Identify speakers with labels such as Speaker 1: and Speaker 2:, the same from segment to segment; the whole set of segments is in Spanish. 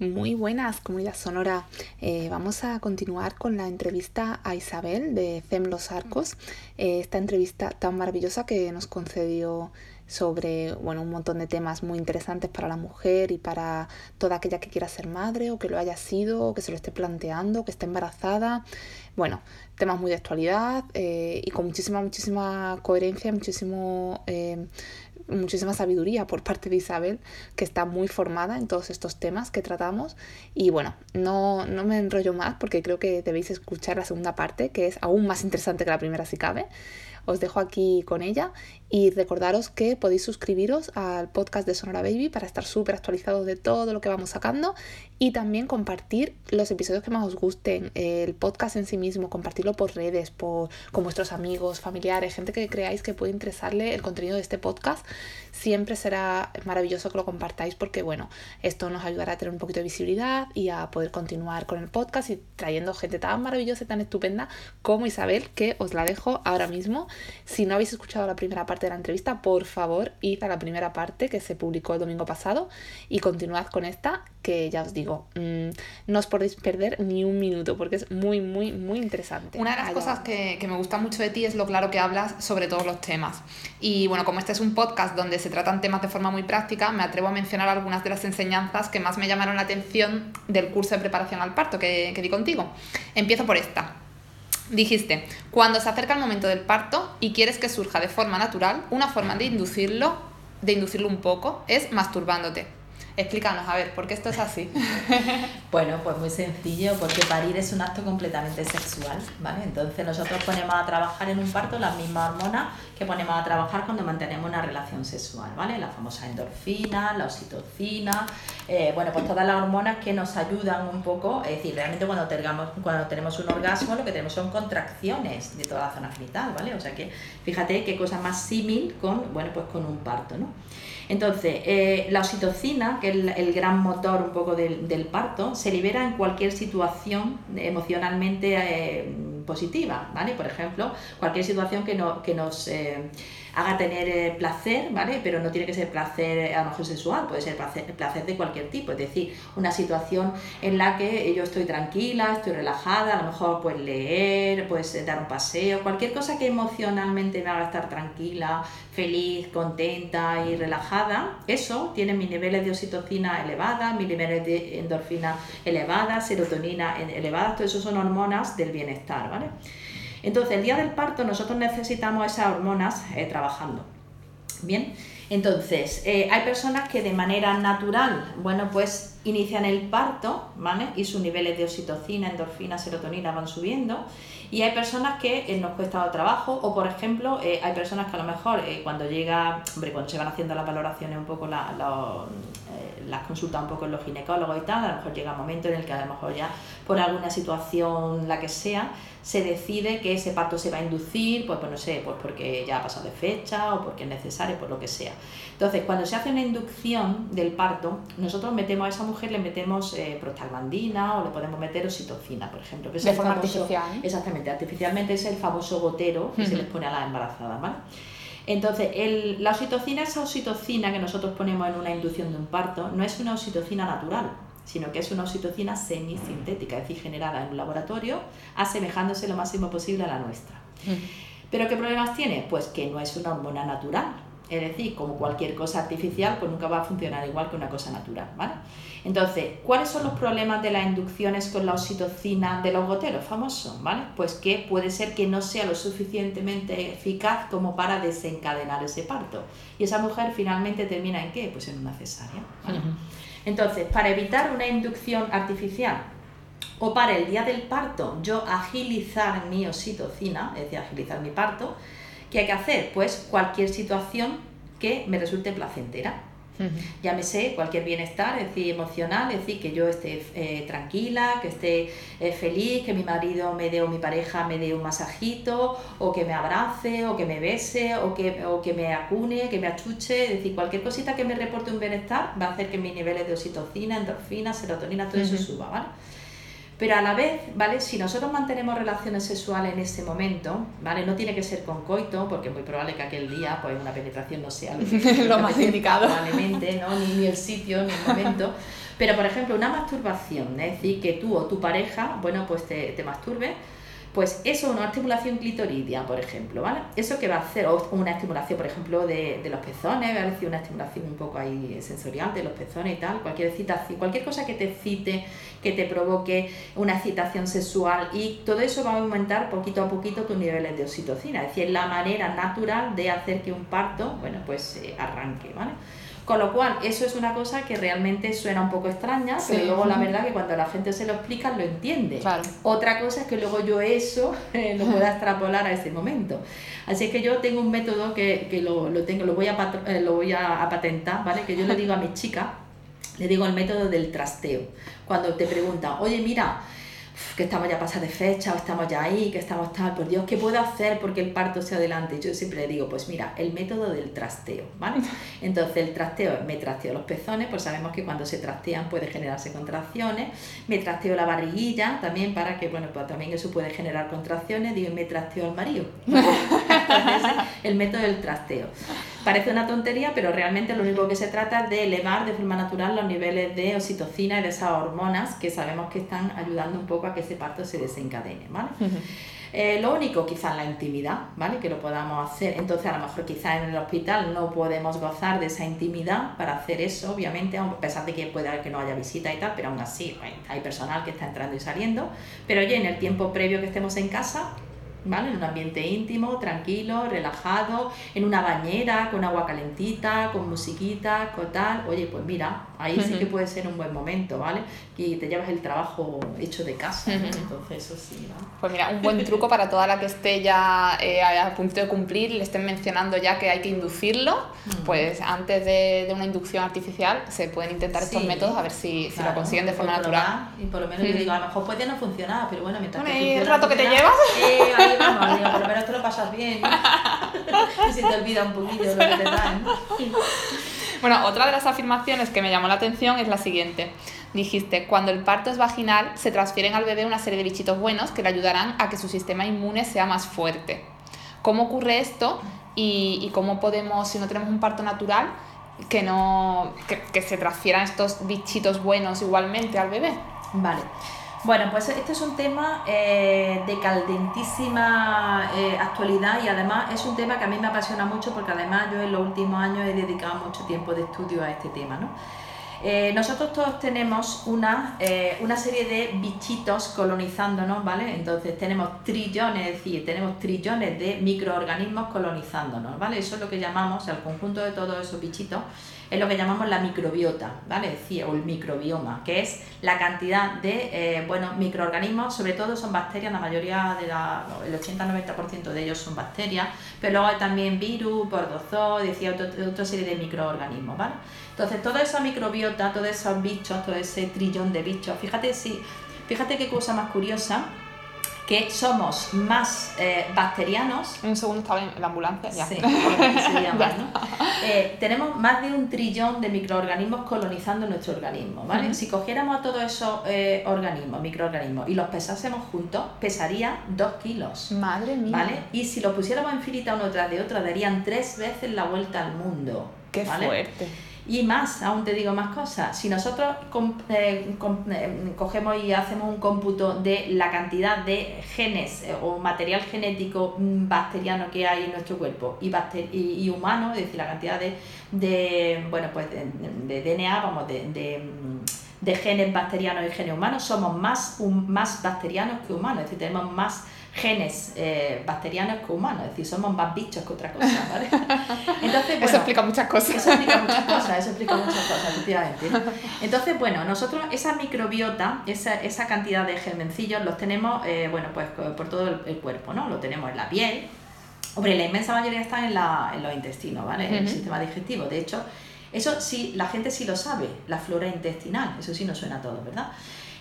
Speaker 1: Muy buenas, comunidad sonora. Eh, vamos a continuar con la entrevista a Isabel de FEM Los Arcos. Eh, esta entrevista tan maravillosa que nos concedió sobre bueno, un montón de temas muy interesantes para la mujer y para toda aquella que quiera ser madre o que lo haya sido, o que se lo esté planteando, que esté embarazada. Bueno, temas muy de actualidad eh, y con muchísima, muchísima coherencia, muchísimo muchísima sabiduría por parte de Isabel, que está muy formada en todos estos temas que tratamos. Y bueno, no, no me enrollo más porque creo que debéis escuchar la segunda parte, que es aún más interesante que la primera si cabe. Os dejo aquí con ella y recordaros que podéis suscribiros al podcast de Sonora Baby para estar súper actualizados de todo lo que vamos sacando y también compartir los episodios que más os gusten, el podcast en sí mismo, compartirlo por redes, por, con vuestros amigos, familiares, gente que creáis que puede interesarle el contenido de este podcast. Siempre será maravilloso que lo compartáis porque, bueno, esto nos ayudará a tener un poquito de visibilidad y a poder continuar con el podcast y trayendo gente tan maravillosa y tan estupenda como Isabel, que os la dejo ahora mismo. Si no habéis escuchado la primera parte, de la entrevista, por favor, id a la primera parte que se publicó el domingo pasado y continuad con esta, que ya os digo, mm, no os podéis perder ni un minuto porque es muy, muy, muy interesante.
Speaker 2: Una de las cosas que, que me gusta mucho de ti es lo claro que hablas sobre todos los temas. Y bueno, como este es un podcast donde se tratan temas de forma muy práctica, me atrevo a mencionar algunas de las enseñanzas que más me llamaron la atención del curso de preparación al parto que, que di contigo. Empiezo por esta. Dijiste, cuando se acerca el momento del parto y quieres que surja de forma natural, una forma de inducirlo, de inducirlo un poco, es masturbándote. Explícanos, a ver, ¿por qué esto es así?
Speaker 3: bueno, pues muy sencillo, porque parir es un acto completamente sexual, ¿vale? Entonces nosotros ponemos a trabajar en un parto las mismas hormonas que ponemos a trabajar cuando mantenemos una relación sexual, ¿vale? La famosa endorfina, la oxitocina, eh, bueno, pues todas las hormonas que nos ayudan un poco, es decir, realmente cuando, tenemos un orgasmo lo que tenemos son contracciones de toda la zona genital, ¿vale? O sea que fíjate qué cosa más símil con, bueno, pues con un parto, ¿no? Entonces, eh, la oxitocina, que es el, gran motor un poco del, parto, se libera en cualquier situación emocionalmente eh, positiva, ¿vale? Por ejemplo, cualquier situación que, no, que nos... Eh, haga tener eh, placer, ¿vale? Pero no tiene que ser placer eh, a lo mejor sexual, puede ser placer, placer de cualquier tipo, es decir, una situación en la que yo estoy tranquila, estoy relajada, a lo mejor pues leer, pues dar un paseo, cualquier cosa que emocionalmente me haga estar tranquila, feliz, contenta y relajada, eso tiene mis niveles de oxitocina elevadas, mis niveles de endorfina elevadas, serotonina elevadas, todo eso son hormonas del bienestar, ¿vale? Entonces, el día del parto nosotros necesitamos esas hormonas eh, trabajando. Bien, entonces, eh, hay personas que de manera natural, bueno, pues inician el parto, ¿vale? Y sus niveles de oxitocina, endorfina, serotonina van subiendo. Y hay personas que eh, nos cuesta trabajo, o por ejemplo, hay personas que a lo mejor cuando llega, hombre, cuando se van haciendo las valoraciones un poco la, las consultas un poco en los ginecólogos y tal, a lo mejor llega un momento en el que a lo mejor ya por alguna situación, la que sea, se decide que ese parto se va a inducir, pues, pues no sé, pues porque ya ha pasado de fecha o porque es necesario, por lo que sea. Entonces, cuando se hace una inducción del parto, nosotros metemos a esa mujer, le metemos eh, prostaglandina o le podemos meter oxitocina, por ejemplo.
Speaker 2: Que es de forma artificial.
Speaker 3: Exactamente, artificialmente es el famoso gotero que se les pone a las embarazadas, ¿vale? Entonces, el, la oxitocina, esa oxitocina que nosotros ponemos en una inducción de un parto, no es una oxitocina natural, sino que es una oxitocina semisintética, es decir, generada en un laboratorio, asemejándose lo máximo posible a la nuestra. ¿Pero qué problemas tiene? Pues que no es una hormona natural, es decir, como cualquier cosa artificial, pues nunca va a funcionar igual que una cosa natural, ¿vale? Entonces, ¿cuáles son los problemas de las inducciones con la oxitocina de los goteros famosos, ¿vale? Pues que puede ser que no sea lo suficientemente eficaz como para desencadenar ese parto. Y esa mujer finalmente termina en qué? Pues en una cesárea, Entonces, para evitar una inducción artificial o para el día del parto yo agilizar mi oxitocina, es decir, agilizar mi parto, ¿Qué hay que hacer? Pues cualquier situación que me resulte placentera. Llámese cualquier bienestar, es decir, emocional, es decir, que yo esté eh, tranquila, que esté eh, feliz, que mi marido me dé o mi pareja me dé un masajito, o que me abrace, o que me bese, o que, o que me acune, que me achuche, es decir, cualquier cosita que me reporte un bienestar va a hacer que mis niveles de oxitocina, endorfina, serotonina, todo eso suba, ¿vale? Pero a la vez, ¿vale? Si nosotros mantenemos relaciones sexuales en ese momento, ¿vale? No tiene que ser con coito, porque es muy probable que aquel día pues una penetración no sea
Speaker 1: lo, más indicado.
Speaker 3: Probablemente, ¿no? Ni, ni el sitio, ni el momento. Pero, por ejemplo, una masturbación, es decir, que tú o tu pareja, bueno, pues te, te masturbe, pues eso, una estimulación clitoridia, por ejemplo, ¿vale? Eso que va a hacer, o una estimulación, por ejemplo, de, los pezones, va a decir una estimulación un poco ahí sensorial de los pezones y tal, cualquier excitación, cualquier cosa que te excite, que te provoque una excitación sexual y todo eso va a aumentar poquito a poquito tus niveles de oxitocina, es decir, la manera natural de hacer que un parto, bueno, pues eh, arranque, ¿vale? Con lo cual, eso es una cosa que realmente suena un poco extraña, pero luego la verdad que cuando la gente se lo explica lo entiende. Otra cosa es que luego yo eso eh, lo pueda extrapolar a ese momento. Así es que yo tengo un método que, que lo, lo, tengo, lo voy, a, eh, lo voy a, patentar, ¿vale? Que yo le digo a mi chica, le digo el método del trasteo. Cuando te preguntan, oye, mira, que estamos ya pasados de fecha o estamos ya ahí, que estamos tal, por Dios, ¿qué puedo hacer porque el parto sea adelante? Yo siempre le digo, pues mira, el método del trasteo, ¿vale? Entonces el trasteo, me trasteo los pezones, pues sabemos que cuando se trastean puede generarse contracciones, me trasteo la barriguilla también para que, bueno, pues también eso puede generar contracciones, digo, me trasteo al marido. el método del trasteo. Parece una tontería, pero realmente lo único que se trata es de elevar de forma natural los niveles de oxitocina y de esas hormonas que sabemos que están ayudando un poco a que ese parto se desencadene, ¿vale? Eh, lo único, quizás la intimidad, ¿vale? Que lo podamos hacer. Entonces, a lo mejor quizás en el hospital no podemos gozar de esa intimidad para hacer eso, obviamente, a pesar de que puede haber que no haya visita y tal, pero aún así hay personal que está entrando y saliendo. Pero oye, en el tiempo previo que estemos en casa, ¿vale? En un ambiente íntimo, tranquilo, relajado, en una bañera, con agua calentita, con musiquita, con tal. Oye, pues mira, ahí sí que puede ser un buen momento, ¿vale? Y te llevas el trabajo hecho de casa, entonces eso sí, ¿no?
Speaker 1: Pues mira, un buen truco para toda la que esté ya eh, a punto de cumplir, le estén mencionando ya que hay que inducirlo, pues antes de, de, una inducción artificial se pueden intentar estos métodos a ver si, si lo consiguen de forma natural.
Speaker 3: Y por lo menos yo digo, a lo mejor puede no funcionar, pero bueno, mientras
Speaker 1: bueno, ¿y el rato que te llevas?
Speaker 3: Eh, digo, por lo menos te lo pasas bien. y si te olvida un poquito lo que te dan.
Speaker 1: Bueno, otra de las afirmaciones que me llamó la atención es la siguiente. Dijiste, cuando el parto es vaginal, se transfieren al bebé una serie de bichitos buenos que le ayudarán a que su sistema inmune sea más fuerte. ¿Cómo ocurre esto y, cómo podemos, si no tenemos un parto natural, que, no, que, se transfieran estos bichitos buenos igualmente al bebé?
Speaker 3: Vale. Bueno, pues este es un tema eh, de caldentísima eh, actualidad y además es un tema que a mí me apasiona mucho porque además yo en los últimos años he dedicado mucho tiempo de estudio a este tema, ¿no? Eh, nosotros todos tenemos una, una, serie de bichitos colonizándonos, ¿vale? Entonces tenemos trillones, es decir, tenemos trillones de microorganismos colonizándonos, ¿vale? Eso es lo que llamamos, el conjunto de todos esos bichitos, es lo que llamamos la microbiota, ¿vale? o el microbioma, que es la cantidad de eh, bueno, microorganismos, sobre todo son bacterias, la mayoría, de la, el 80-90% de ellos son bacterias, pero luego hay también virus, pordozoos, decía, otra serie de microorganismos, ¿vale? Entonces, toda esa microbiota, todos esos bichos, todo ese trillón de bichos, fíjate si, fíjate qué cosa más curiosa, que somos más eh, bacterianos.
Speaker 1: Un segundo estaba en la ambulancia, ya.
Speaker 3: Sí, eh, tenemos más de un trillón de microorganismos colonizando nuestro organismo, ¿vale? Si cogiéramos a todos esos eh, organismos, microorganismos, y los pesásemos juntos, pesaría dos kilos.
Speaker 1: Madre mía.
Speaker 3: ¿Vale? Y si lo pusiéramos en filita uno tras de otro, darían tres veces la vuelta al mundo.
Speaker 1: Qué fuerte.
Speaker 3: Y más, aún te digo más cosas, si nosotros eh, eh, cogemos y hacemos un cómputo de la cantidad de genes eh, o material genético mm, bacteriano que hay en nuestro cuerpo y, y, humano, es decir, la cantidad de, bueno, pues de, DNA, vamos, de, de, genes bacterianos y genes humanos, somos más, más bacterianos que humanos, es decir, tenemos más genes eh, bacterianos que humanos, es decir, somos más bichos que otra cosa, ¿vale?
Speaker 1: Entonces, eso explica muchas cosas.
Speaker 3: Eso explica muchas cosas, eso explica muchas cosas, efectivamente. Entonces, bueno, nosotros esa microbiota, esa, esa cantidad de germencillos los tenemos, eh, bueno, pues por todo el, cuerpo, ¿no? Lo tenemos en la piel, hombre, la inmensa mayoría están en, la, en los intestinos, ¿vale? En el sistema digestivo, de hecho, eso sí, la gente sí lo sabe, la flora intestinal, eso sí nos suena a todos, ¿verdad?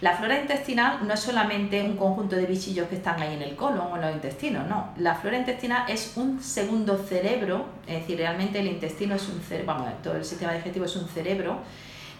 Speaker 3: La flora intestinal no es solamente un conjunto de bichillos que están ahí en el colon o en los intestinos, no. La flora intestinal es un segundo cerebro, es decir, realmente el intestino es un cerebro, vamos, todo el sistema digestivo es un cerebro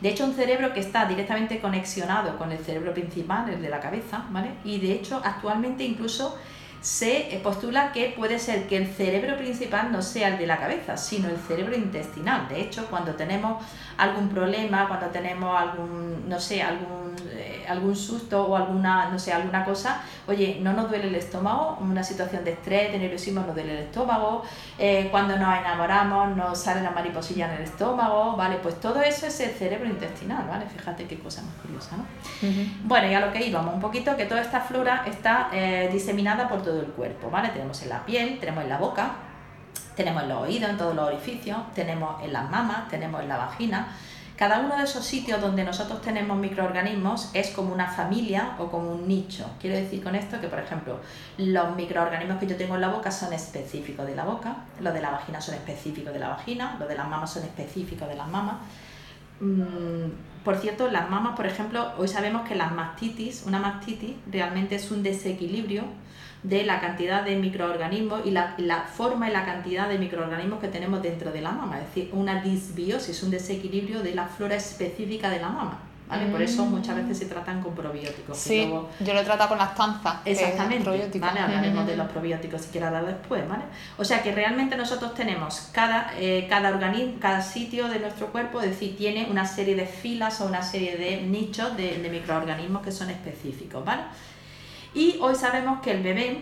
Speaker 3: De hecho, un cerebro que está directamente conexionado con el cerebro principal, el de la cabeza, ¿vale? Y de hecho, actualmente incluso se eh, postula que puede ser que el cerebro principal no sea el de la cabeza, sino el cerebro intestinal. De hecho, cuando tenemos algún problema, cuando tenemos algún, no sé, algún, eh, algún susto o alguna, no sé, alguna cosa, oye, no nos duele el estómago, una situación de estrés, de nerviosismo nos duele el estómago, eh, cuando nos enamoramos nos sale la mariposilla en el estómago, ¿vale? Pues todo eso es el cerebro intestinal, ¿vale? Fíjate qué cosa más curiosa, ¿no? Bueno, y a lo que íbamos, un poquito que toda esta flora está diseminada por todo el cuerpo, ¿vale? Tenemos en la piel, tenemos en la boca, tenemos en los oídos, en todos los orificios, tenemos en las mamas, tenemos en la vagina. Cada uno de esos sitios donde nosotros tenemos microorganismos es como una familia o como un nicho. Quiero decir con esto que, por ejemplo, los microorganismos que yo tengo en la boca son específicos de la boca, los de la vagina son específicos de la vagina, los de las mamas son específicos de las mamas. Mm, por cierto, las mamas, por ejemplo, hoy sabemos que las mastitis, una mastitis realmente es un desequilibrio de la cantidad de microorganismos y la, forma y la cantidad de microorganismos que tenemos dentro de la mama, es decir, una disbiosis, un desequilibrio de la flora específica de la mama. ¿Vale? Por eso mm. muchas veces se tratan con probióticos.
Speaker 1: Sí, yo lo he tratado con las tanzas.
Speaker 3: Exactamente, ¿vale? Hablaremos de los probióticos si quieres hablar después, ¿vale? O sea que realmente nosotros tenemos cada, eh, cada organismo, cada sitio de nuestro cuerpo, es decir, tiene una serie de filas o una serie de nichos de, de microorganismos que son específicos, ¿vale? Y hoy sabemos que el bebé,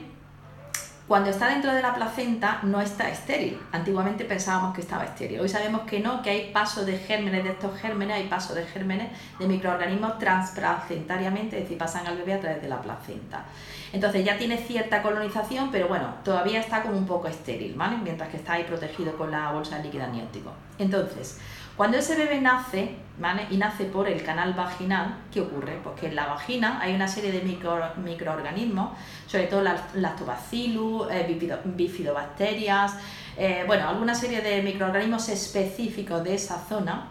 Speaker 3: cuando está dentro de la placenta, no está estéril. Antiguamente pensábamos que estaba estéril. Hoy sabemos que no, que hay paso de gérmenes de estos gérmenes, hay paso de gérmenes de microorganismos transplacentariamente, es decir, pasan al bebé a través de la placenta. Entonces ya tiene cierta colonización, pero bueno, todavía está como un poco estéril, ¿vale? Mientras que está ahí protegido con la bolsa de líquido amniótico. Entonces, cuando ese bebé nace. Y nace por el canal vaginal, ¿qué ocurre? Pues que en la vagina hay una serie de micro, microorganismos, sobre todo lactobacillus, eh, bifidobacterias, eh, bueno, alguna serie de microorganismos específicos de esa zona,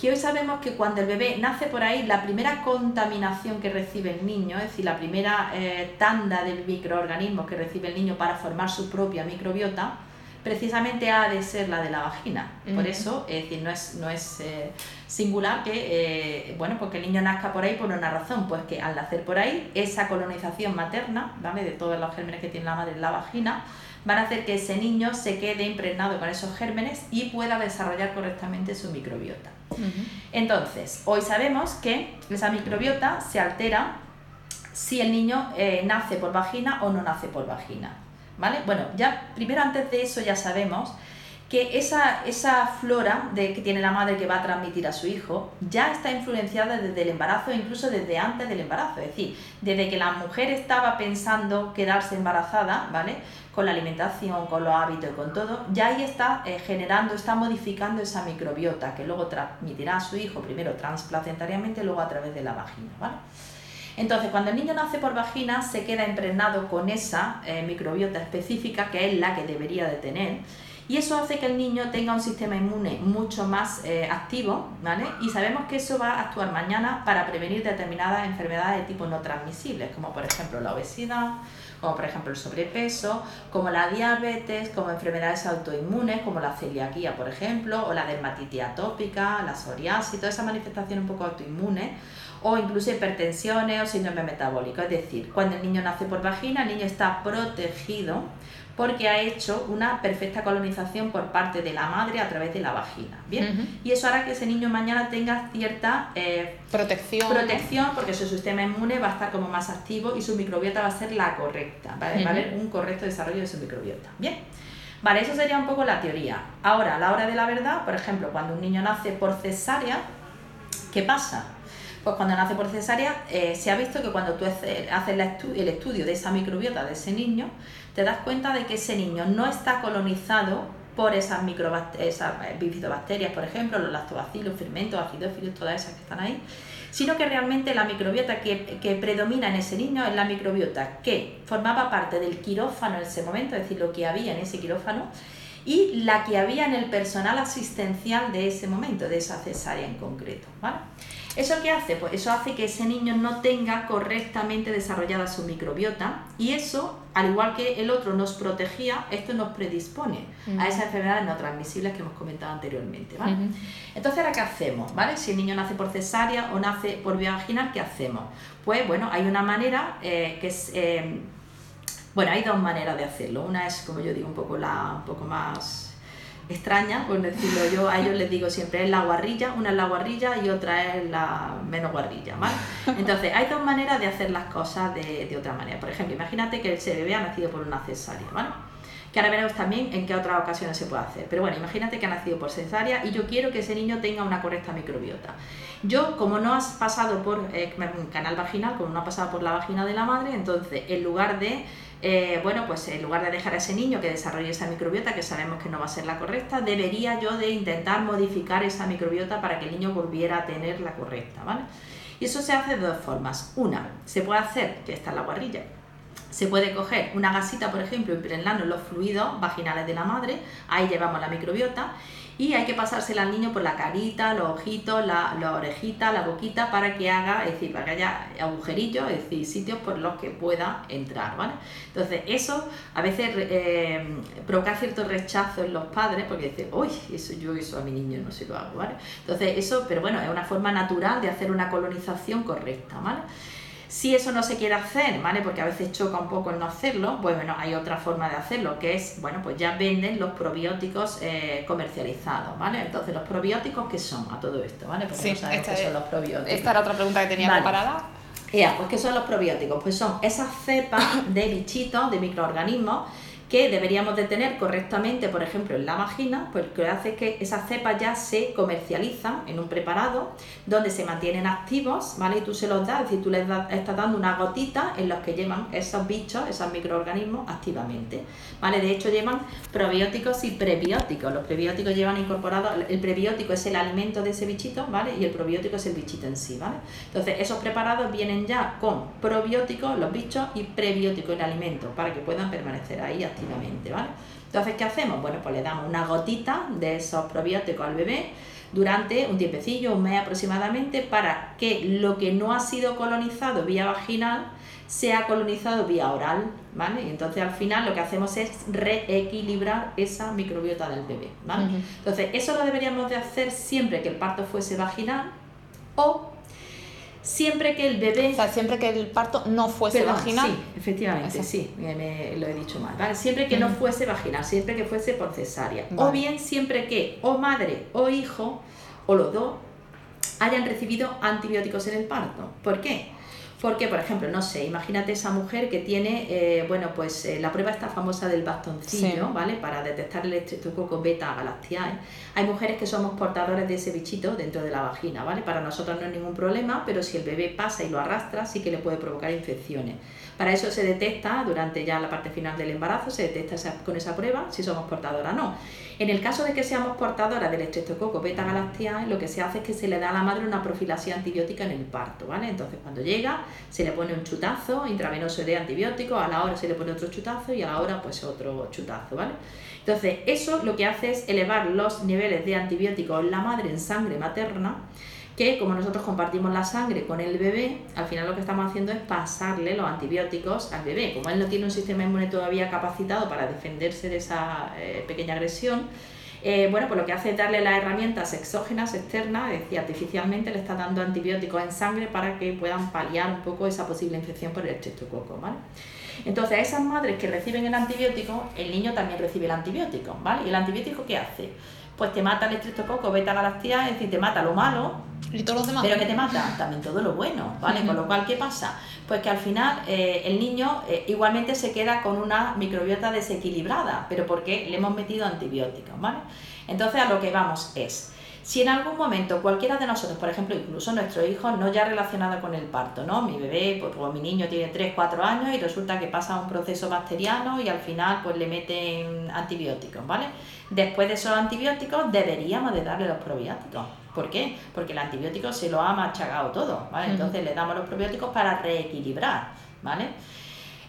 Speaker 3: que hoy sabemos que cuando el bebé nace por ahí, la primera contaminación que recibe el niño, es decir, la primera eh, tanda de microorganismos que recibe el niño para formar su propia microbiota, precisamente ha de ser la de la vagina. Por eso, es decir, no es, no es eh, singular que, eh, bueno, porque el niño nazca por ahí por una razón, pues que al nacer por ahí, esa colonización materna, ¿vale? De todos los gérmenes que tiene la madre en la vagina, van a hacer que ese niño se quede impregnado con esos gérmenes y pueda desarrollar correctamente su microbiota. Entonces, hoy sabemos que esa microbiota se altera si el niño eh, nace por vagina o no nace por vagina. Bueno, ya primero antes de eso ya sabemos que esa, esa flora de, que tiene la madre que va a transmitir a su hijo ya está influenciada desde el embarazo, incluso desde antes del embarazo. Es decir, desde que la mujer estaba pensando quedarse embarazada, ¿vale? Con la alimentación, con los hábitos y con todo, ya ahí está eh, generando, está modificando esa microbiota que luego transmitirá a su hijo, primero transplacentariamente, luego a través de la vagina, ¿vale? Entonces, cuando el niño nace por vagina, se queda impregnado con esa eh, microbiota específica, que es la que debería de tener, y eso hace que el niño tenga un sistema inmune mucho más eh, activo, ¿vale? Y sabemos que eso va a actuar mañana para prevenir determinadas enfermedades de tipo no transmisibles, como por ejemplo la obesidad, como por ejemplo el sobrepeso, como la diabetes, como enfermedades autoinmunes, como la celiaquía, por ejemplo, o la dermatitis atópica, la psoriasis, todas esas manifestaciones un poco autoinmunes o incluso hipertensiones o síndrome metabólico. Es decir, cuando el niño nace por vagina, el niño está protegido porque ha hecho una perfecta colonización por parte de la madre a través de la vagina. Bien, y eso hará que ese niño mañana tenga cierta
Speaker 1: eh, protección.
Speaker 3: protección porque su sistema inmune va a estar como más activo y su microbiota va a ser la correcta, ¿vale? va a haber un correcto desarrollo de su microbiota. Bien. Vale, eso sería un poco la teoría. Ahora, a la hora de la verdad, por ejemplo, cuando un niño nace por cesárea, ¿qué pasa? Pues cuando nace por cesárea, eh, se ha visto que cuando tú haces el estudio de esa microbiota de ese niño, te das cuenta de que ese niño no está colonizado por esas, esas eh, bifidobacterias, por ejemplo, los lactobacillus, fermentos, acidófilos, todas esas que están ahí, sino que realmente la microbiota que, que, predomina en ese niño es la microbiota que formaba parte del quirófano en ese momento, es decir, lo que había en ese quirófano, y la que había en el personal asistencial de ese momento, de esa cesárea en concreto. ¿vale? ¿Eso qué hace? Pues eso hace que ese niño no tenga correctamente desarrollada su microbiota y eso, al igual que el otro nos protegía, esto nos predispone a esas enfermedades no transmisibles que hemos comentado anteriormente. ¿vale? Entonces, ¿ahora qué hacemos? ¿vale? Si el niño nace por cesárea o nace por vía vaginal, ¿qué hacemos? Pues bueno, hay una manera eh, que es... Eh, bueno, hay dos maneras de hacerlo. Una es, como yo digo, un poco, la, un poco más extraña, por decirlo yo, a ellos les digo siempre es la guarrilla, una es la guarrilla y otra es la menos guarrilla, ¿vale? Entonces, hay dos maneras de hacer las cosas de, de otra manera. Por ejemplo, imagínate que ese bebé ha nacido por una cesárea, ¿vale? que ahora veremos también en qué otras ocasiones se puede hacer. Pero bueno, imagínate que ha nacido por cesárea y yo quiero que ese niño tenga una correcta microbiota. Yo, como no has pasado por eh, canal vaginal, como no ha pasado por la vagina de la madre, entonces en lugar de eh, bueno, pues en lugar de dejar a ese niño que desarrolle esa microbiota, que sabemos que no va a ser la correcta, debería yo de intentar modificar esa microbiota para que el niño volviera a tener la correcta, ¿vale? Y eso se hace de dos formas. Una, se puede hacer, que está en la guarrilla, se puede coger una gasita, por ejemplo, impregnando los fluidos vaginales de la madre, ahí llevamos la microbiota, y hay que pasársela al niño por la carita, los ojitos, la, la orejita, la boquita para que haga, es decir, para que haya agujerillos, es decir, sitios por los que pueda entrar, ¿vale? Entonces, eso a veces eh, provoca cierto rechazo en los padres porque dicen, uy, eso yo eso a mi niño no se lo hago, ¿vale? Entonces, eso, pero bueno, es una forma natural de hacer una colonización correcta, ¿vale? Si eso no se quiere hacer, ¿vale? Porque a veces choca un poco el no hacerlo, pues bueno, hay otra forma de hacerlo, que es, bueno, pues ya venden los probióticos eh, comercializados, ¿vale? Entonces, ¿los probióticos qué son a todo esto, ¿vale?
Speaker 1: Porque sí, no esta, qué son los probióticos. Esta era otra pregunta que tenía preparada.
Speaker 3: Ya, pues ¿qué son los probióticos? Pues son esas cepas de bichitos, de microorganismos, que deberíamos de tener correctamente, por ejemplo, en la vagina, pues lo que hace es que esas cepas ya se comercializan en un preparado donde se mantienen activos, ¿vale? Y tú se los das, es decir, tú les estás dando una gotita en los que llevan esos bichos, esos microorganismos activamente, ¿vale? De hecho, llevan probióticos y prebióticos. Los prebióticos llevan incorporados, el prebiótico es el alimento de ese bichito, ¿vale? Y el probiótico es el bichito en sí, ¿vale? Entonces, esos preparados vienen ya con probióticos, los bichos, y prebióticos, el alimento, para que puedan permanecer ahí activos ¿vale? Entonces, ¿qué hacemos? Bueno, pues le damos una gotita de esos probióticos al bebé durante un tiempecillo, un mes aproximadamente, para que lo que no ha sido colonizado vía vaginal sea colonizado vía oral, ¿vale? Y entonces al final lo que hacemos es reequilibrar esa microbiota del bebé, ¿vale? Entonces eso lo deberíamos de hacer siempre que el parto fuese vaginal o siempre que el bebé...
Speaker 1: O sea, siempre que el parto no fuese vaginal.
Speaker 3: Sí, efectivamente, sí, me, lo he dicho mal. ¿vale? Siempre que no fuese vaginal, siempre que fuese por cesárea. O bien siempre que o madre o hijo, o los dos, hayan recibido antibióticos en el parto. ¿Por qué? Porque, por ejemplo, no sé, imagínate esa mujer que tiene, eh, bueno, pues eh, la prueba esta famosa del bastoncillo, ¿vale? Para detectar el estreptococo beta galactiae. Hay mujeres que somos portadores de ese bichito dentro de la vagina, ¿vale? Para nosotros no es ningún problema, pero si el bebé pasa y lo arrastra, sí que le puede provocar infecciones. Para eso se detecta, durante ya la parte final del embarazo, se detecta con esa prueba si somos portadoras o no. En el caso de que seamos portadoras del estreptococo beta galactiae, lo que se hace es que se le da a la madre una profilaxia antibiótica en el parto, ¿vale? Entonces, cuando llega, se le pone un chutazo intravenoso de antibiótico, a la hora se le pone otro chutazo y a la hora, pues otro chutazo, ¿vale? Entonces, eso lo que hace es elevar los niveles de antibióticos en la madre en sangre materna que como nosotros compartimos la sangre con el bebé, al final lo que estamos haciendo es pasarle los antibióticos al bebé. Como él no tiene un sistema inmune todavía capacitado para defenderse de esa eh, pequeña agresión, eh, bueno, pues lo que hace es darle las herramientas exógenas, externas, es decir, artificialmente le está dando antibióticos en sangre para que puedan paliar un poco esa posible infección por el estreptococo, ¿vale? Entonces, a esas madres que reciben el antibiótico, el niño también recibe el antibiótico, ¿vale? ¿Y el antibiótico qué hace? Pues te mata el estreptococo, beta galactia, es decir, te mata lo malo,
Speaker 1: ¿Y todos los demás?
Speaker 3: Pero que te mata también todo lo bueno, ¿vale? Con lo cual, ¿qué pasa? Pues que al final eh, el niño eh, igualmente se queda con una microbiota desequilibrada, pero porque le hemos metido antibióticos, ¿vale? Entonces a lo que vamos es, si en algún momento cualquiera de nosotros, por ejemplo, incluso nuestro hijo, no ya relacionado con el parto, ¿no? Mi bebé, pues, pues mi niño tiene 3, 4 años y resulta que pasa un proceso bacteriano y al final pues le meten antibióticos, ¿vale? Después de esos antibióticos deberíamos de darle los probióticos. ¿Por qué? Porque el antibiótico se lo ha machacado todo, ¿vale? Entonces le damos los probióticos para reequilibrar, ¿vale?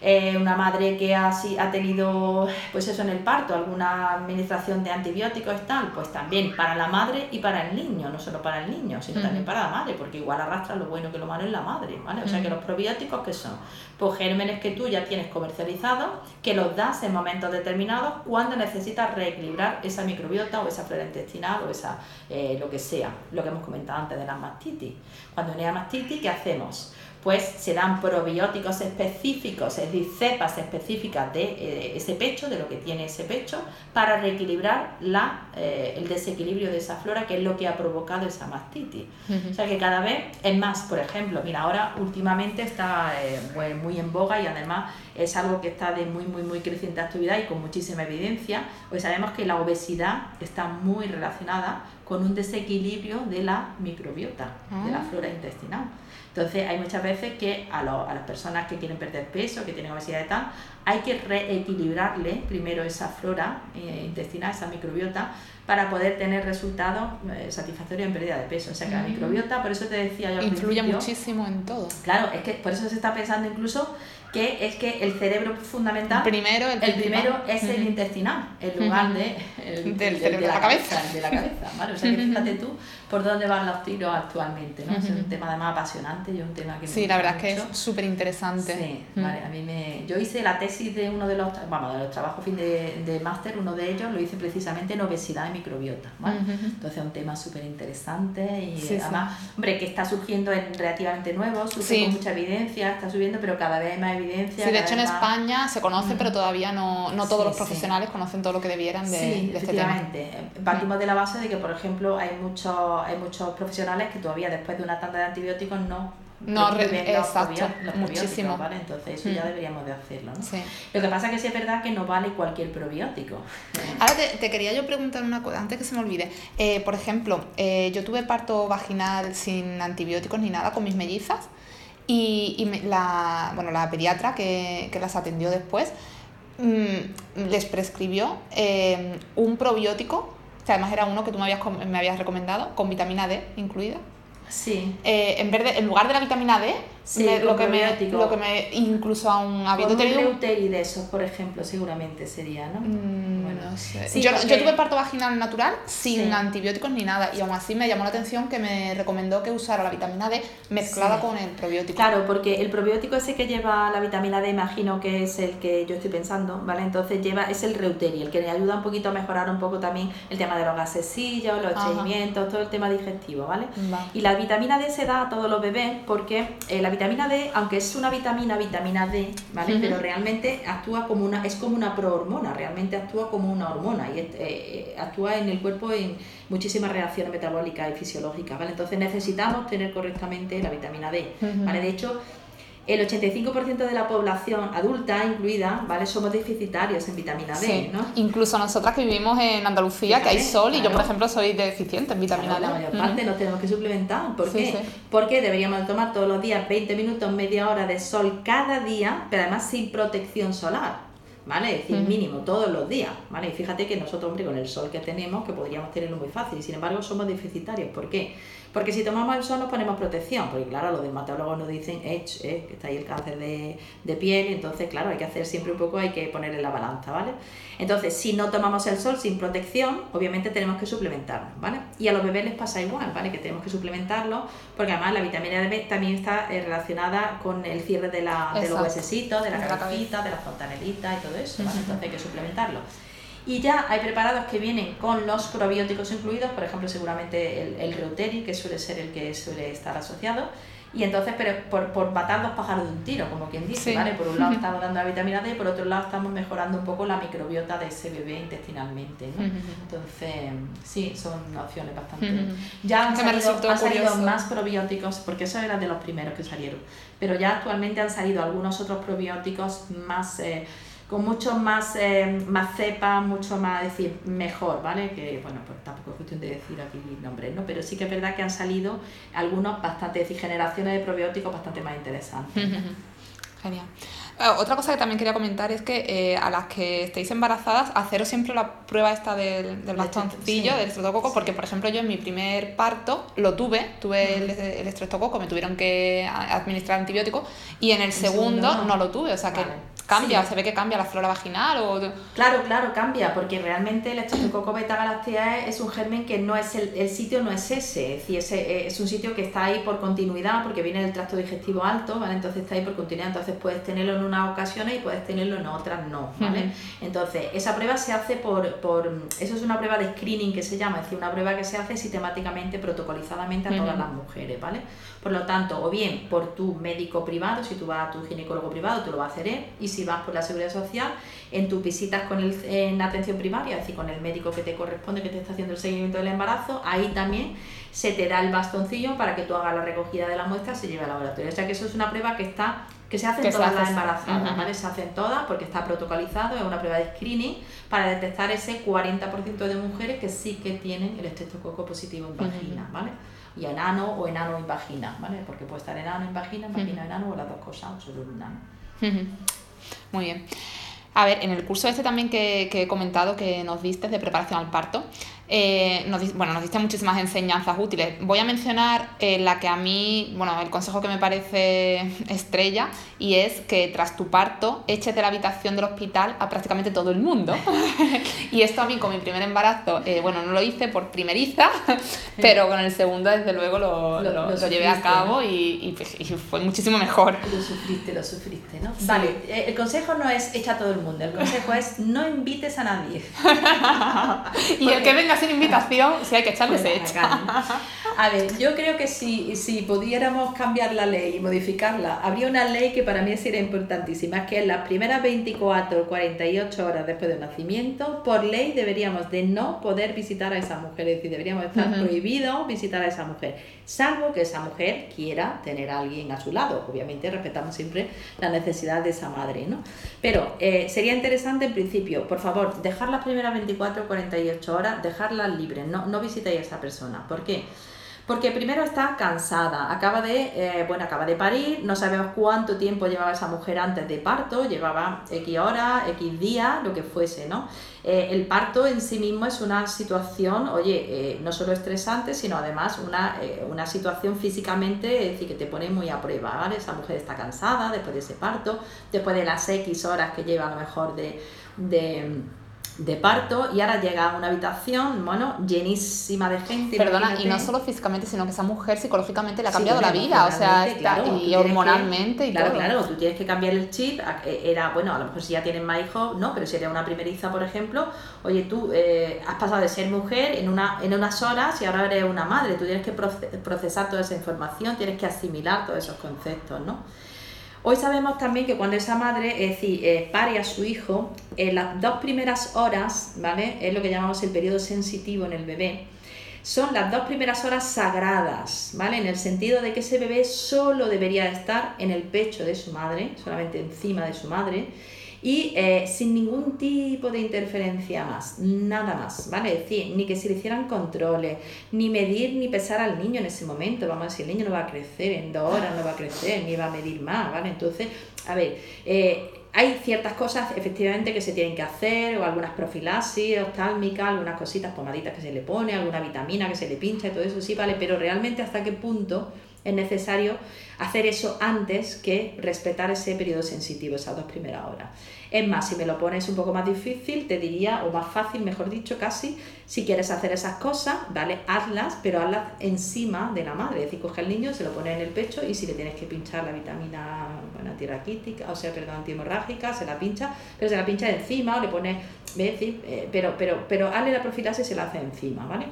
Speaker 3: Eh, una madre que ha, ha tenido, pues eso en el parto, alguna administración de antibióticos y tal, pues también para la madre y para el niño, no solo para el niño, sino también para la madre, porque igual arrastra lo bueno que lo malo en la madre, ¿vale? O sea que los probióticos que son, pues gérmenes que tú ya tienes comercializados, que los das en momentos determinados cuando necesitas reequilibrar esa microbiota o esa flora intestinal o esa, eh, lo que sea, lo que hemos comentado antes de la mastitis. Cuando hay mastitis, ¿qué hacemos? Pues se dan probióticos específicos, es decir, cepas específicas de eh, ese pecho, de lo que tiene ese pecho, para reequilibrar la, eh, el desequilibrio de esa flora, que es lo que ha provocado esa mastitis. O sea que cada vez es más, por ejemplo, mira, ahora últimamente está eh, muy en boga y además es algo que está de muy, muy, muy creciente actividad y con muchísima evidencia, pues sabemos que la obesidad está muy relacionada con un desequilibrio de la microbiota, de la ah. flora intestinal. Entonces hay muchas veces que a, a, las personas que quieren perder peso, que tienen obesidad y tal, hay que reequilibrarle primero esa flora eh, intestinal, esa microbiota, para poder tener resultados eh, satisfactorios en pérdida de peso. O sea que la mm. microbiota, por eso te decía yo
Speaker 1: Influye muchísimo en todo.
Speaker 3: Claro, es que por eso se está pensando incluso que es que el cerebro fundamental,
Speaker 1: primero,
Speaker 3: el, primero es el intestinal, en lugar de
Speaker 1: el, del cerebro de la, cabeza.
Speaker 3: De la cabeza, ¿vale? O sea que fíjate tú por dónde van los tiros actualmente, ¿no? Es un tema además apasionante y un tema que
Speaker 1: Sí, la verdad es que es súper interesante.
Speaker 3: Sí, vale, a mí me... Yo hice la tesis de uno de los, vamos, de los trabajos fin de, de máster, uno de ellos lo hice precisamente en obesidad y microbiota, ¿vale? Entonces es un tema súper interesante y además, hombre, que está surgiendo en relativamente nuevo, surge con mucha evidencia, está subiendo, pero cada vez hay más evidencia.
Speaker 1: Sí, de hecho en España se conoce, pero todavía no, no todos los profesionales conocen todo lo que debieran de, de este tema.
Speaker 3: Partimos de la base de que, por ejemplo, hay muchos hay muchos profesionales que todavía después de una tanda de antibióticos no
Speaker 1: no, exacto, muchísimo.
Speaker 3: ¿vale? Entonces eso ya mm. deberíamos de hacerlo, ¿no? Lo que pasa es que sí es verdad que no vale cualquier probiótico.
Speaker 1: Ahora te, quería yo preguntar una cosa, antes que se me olvide. Eh, por ejemplo, eh, yo tuve parto vaginal sin antibióticos ni nada con mis mellizas y, y la, bueno, la pediatra que, que las atendió después mm, les prescribió eh, un probiótico que además era uno que tú me habías, me habías recomendado, con vitamina D incluida.
Speaker 3: Sí.
Speaker 1: Eh, en, vez de, en lugar de la vitamina D,
Speaker 3: Sí, lo, que me,
Speaker 1: lo que me incluso aún habiendo
Speaker 3: tenido un de esos, por ejemplo, seguramente sería, ¿no?
Speaker 1: Mm, bueno, no sé. yo, yo, tuve parto vaginal natural sin antibióticos ni nada y aún así me llamó la atención que me recomendó que usara la vitamina D mezclada con el probiótico.
Speaker 3: Claro, porque el probiótico ese que lleva la vitamina D, imagino que es el que yo estoy pensando, ¿vale? Entonces lleva es el Reuteri, el que le ayuda un poquito a mejorar un poco también el tema de los gasesillos, los estreñimientos, todo el tema digestivo, ¿vale? Y la vitamina D se da a todos los bebés porque eh, la vitamina D, aunque es una vitamina, vitamina D, ¿vale? Pero realmente actúa como una, es como una prohormona, realmente actúa como una hormona y eh, actúa en el cuerpo en muchísimas reacciones metabólicas y fisiológicas, ¿vale? Entonces necesitamos tener correctamente la vitamina D, ¿vale? De hecho, el 85% de la población adulta incluida, ¿vale? Somos deficitarios en vitamina D, ¿no?
Speaker 1: Incluso nosotras que vivimos en Andalucía, que hay sol, y yo, por ejemplo, soy deficiente en vitamina D.
Speaker 3: La mayor parte nos tenemos que suplementar. ¿Por qué? Porque deberíamos tomar todos los días 20 minutos, media hora de sol cada día, pero además sin protección solar. ¿vale? Es decir, mínimo todos los días, ¿vale? Y fíjate que nosotros, hombre, con el sol que tenemos, que podríamos tenerlo muy fácil, sin embargo somos deficitarios. ¿Por qué? Porque si tomamos el sol nos ponemos protección, porque claro, los dermatólogos nos dicen, eh, que está ahí el cáncer de, de piel, entonces claro, hay que hacer siempre un poco, hay que poner en la balanza, ¿vale? Entonces, si no tomamos el sol sin protección, obviamente tenemos que suplementarnos, ¿vale? Y a los bebés les pasa igual, ¿vale? Que tenemos que suplementarlo, porque además la vitamina D también está eh, relacionada con el cierre de, la, de los huesecitos, de la cabecita, de la fontanelita y todo eso, ¿vale? Entonces hay que suplementarlo. Y ya hay preparados que vienen con los probióticos incluidos, por ejemplo, seguramente el, el Reuteri, que suele ser el que suele estar asociado. Y entonces, pero por, por matar dos pájaros de un tiro, como quien dice, ¿vale? Por un lado estamos dando la vitamina D y por otro lado estamos mejorando un poco la microbiota de ese bebé intestinalmente, ¿no? Entonces, sí, son opciones bastante... Ya han salido, han salido más probióticos, porque eso era de los primeros que salieron, pero ya actualmente han salido algunos otros probióticos más... Eh, con mucho más, eh, más cepa, mucho más, decir, mejor, ¿vale? Que, bueno, pues tampoco es cuestión de decir aquí nombres, ¿no? Pero sí que es verdad que han salido algunos bastante, decir, generaciones de probióticos bastante más interesantes.
Speaker 1: Genial. Ah, otra cosa que también quería comentar es que eh, a las que estéis embarazadas, haceros siempre la prueba esta del, del bastoncillo, del estreptococo, porque por ejemplo yo en mi primer parto lo tuve, tuve el, el me tuvieron que administrar antibiótico y en el, segundo, no. lo tuve, o sea que cambia, se ve que cambia la flora vaginal o...
Speaker 3: Claro, claro, cambia, porque realmente el estreptococo beta galactiae es un germen que no es el, el sitio no es ese, es decir, ese, es un sitio que está ahí por continuidad, porque viene del tracto digestivo alto, ¿vale? Entonces está ahí por continuidad, entonces puedes tenerlo en unas ocasiones y puedes tenerlo en otras no, ¿vale? Entonces, esa prueba se hace por, por, eso es una prueba de screening que se llama, es decir, una prueba que se hace sistemáticamente, protocolizadamente a todas las mujeres, ¿vale? Por lo tanto, o bien por tu médico privado, si tú vas a tu ginecólogo privado, tú lo vas a hacer él, y si vas por la seguridad social, en tus visitas con el, en atención primaria, es decir, con el médico que te corresponde, que te está haciendo el seguimiento del embarazo, ahí también se te da el bastoncillo para que tú hagas la recogida de la muestra y se lleve al laboratorio. O sea que eso es una prueba que está que se hace en todas las embarazadas, ¿vale? Se hacen todas porque está protocolizado, es una prueba de screening para detectar ese 40% de mujeres que sí que tienen el estreptococo positivo en vagina, ¿vale? y enano o enano en vagina, ¿vale? Porque puede estar enano en vagina, vagina enano o las dos cosas, o solo enano.
Speaker 1: Muy bien. A ver, en el curso este también que, que, he comentado que nos diste de preparación al parto, eh, nos, bueno, nos diste muchísimas enseñanzas útiles. Voy a mencionar eh, la que a mí, bueno, el consejo que me parece estrella y es que tras tu parto eches de la habitación del hospital a prácticamente todo el mundo. y esto a mí con mi primer embarazo, eh, bueno, no lo hice por primeriza, pero con el segundo desde luego lo, lo, lo, llevé a cabo y, pues, y, fue muchísimo mejor.
Speaker 3: Lo sufriste, lo sufriste, ¿no? Vale, el consejo no es echa a todo el mundo, el consejo es no invites a nadie.
Speaker 1: y el que venga sin invitación, si hay que echarle, se echa.
Speaker 3: A ver, yo creo que si, si pudiéramos cambiar la ley y modificarla, habría una ley que para mí sería importantísima, que en las primeras 24 o 48 horas después del nacimiento, por ley deberíamos de no poder visitar a esa mujer, es decir, deberíamos estar prohibidos visitar a esa mujer, salvo que esa mujer quiera tener a alguien a su lado. Obviamente respetamos siempre la necesidad de esa madre, ¿no? Pero eh, sería interesante en principio, por favor, dejar las primeras 24 o 48 horas, dejarlas libres, no, no visitéis a esa persona. ¿Por qué? Porque primero está cansada, acaba de, eh, bueno, acaba de parir, no sabemos cuánto tiempo llevaba esa mujer antes de parto, llevaba X horas, X días, lo que fuese, ¿no? Eh, el parto en sí mismo es una situación, oye, eh, no solo estresante, sino además una, una situación físicamente, es decir, que te pone muy a prueba, ¿vale? Esa mujer está cansada después de ese parto, después de las X horas que lleva a lo mejor de, de de parto y ahora llega a una habitación, bueno, llenísima de gente.
Speaker 1: Perdona, y no solo físicamente, sino que esa mujer psicológicamente le ha cambiado la vida, o sea, y hormonalmente y
Speaker 3: claro,
Speaker 1: todo.
Speaker 3: Claro, tú tienes que cambiar el chip, eh, era, bueno, a lo mejor si ya tienes más hijos, no, pero si eres una primeriza, por ejemplo, oye, tú eh, has pasado de ser mujer en, una, en unas horas y ahora eres una madre, tú tienes que procesar toda esa información, tienes que asimilar todos esos conceptos, ¿no? Hoy sabemos también que cuando esa madre, es decir, eh, pare a su hijo, en las dos primeras horas, ¿vale? Es lo que llamamos el periodo sensitivo en el bebé. Son las dos primeras horas sagradas, ¿vale? En el sentido de que ese bebé solo debería estar en el pecho de su madre, solamente encima de su madre, y eh, sin ningún tipo de interferencia más, nada más, ¿vale? Es decir, ni que se le hicieran controles, ni medir ni pesar al niño en ese momento, vamos a decir, el niño no va a crecer en dos horas, no va a crecer, ni va a medir más, ¿vale? Entonces, a ver, eh, hay ciertas cosas efectivamente que se tienen que hacer, o algunas profilaxis oftálmicas, algunas cositas, pomaditas que se le pone, alguna vitamina que se le pincha y todo eso sí, ¿vale? Pero realmente hasta qué punto es necesario hacer eso antes que respetar ese periodo sensitivo, esas dos primeras horas. Es más, si me lo pones un poco más difícil, te diría, o más fácil, mejor dicho, casi, si quieres hacer esas cosas, vale, hazlas, pero hazlas encima de la madre. Es decir, coge al niño, se lo pone en el pecho y si le tienes que pinchar la vitamina bueno, o sea, perdón, antihemorrágica, se la pincha, pero se la pincha encima o le pone, decir, eh, pero, pero, pero hazle la profilaxis y se la hace encima, ¿vale?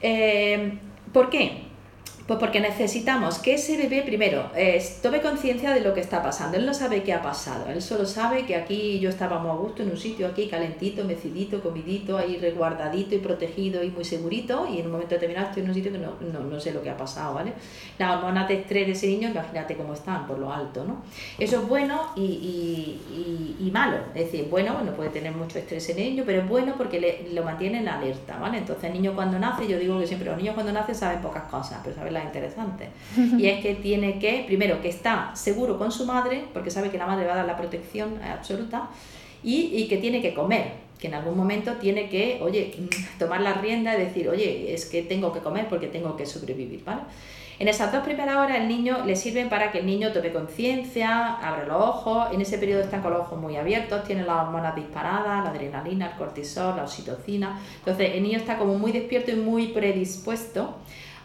Speaker 3: Eh, ¿Por qué? Pues porque necesitamos que ese bebé primero tome conciencia de lo que está pasando. Él no sabe qué ha pasado, él solo sabe que aquí yo estábamos a gusto en un sitio aquí calentito, mecidito, comidito, ahí resguardadito y protegido y muy segurito y en un momento determinado estoy en un sitio que no, no, no sé lo que ha pasado, ¿vale? Las hormonas de estrés de ese niño, imagínate cómo están, por lo alto, ¿no? Eso es bueno y, y, y, malo, es decir, bueno, no puede tener mucho estrés en el niño, pero es bueno porque le, lo mantiene en alerta, ¿vale? Entonces el niño cuando nace, yo digo que siempre los niños cuando nacen saben pocas cosas, pero saben interesante. Y es que tiene que, primero, que está seguro con su madre, porque sabe que la madre va a dar la protección absoluta, y, y que tiene que comer, que en algún momento tiene que, oye, tomar la rienda y decir, oye, es que tengo que comer porque tengo que sobrevivir, ¿vale? En esas dos primeras horas el niño le sirven para que el niño tome conciencia, abra los ojos, en ese periodo están con los ojos muy abiertos, tiene las hormonas disparadas, la adrenalina, el cortisol, la oxitocina, entonces el niño está como muy despierto y muy predispuesto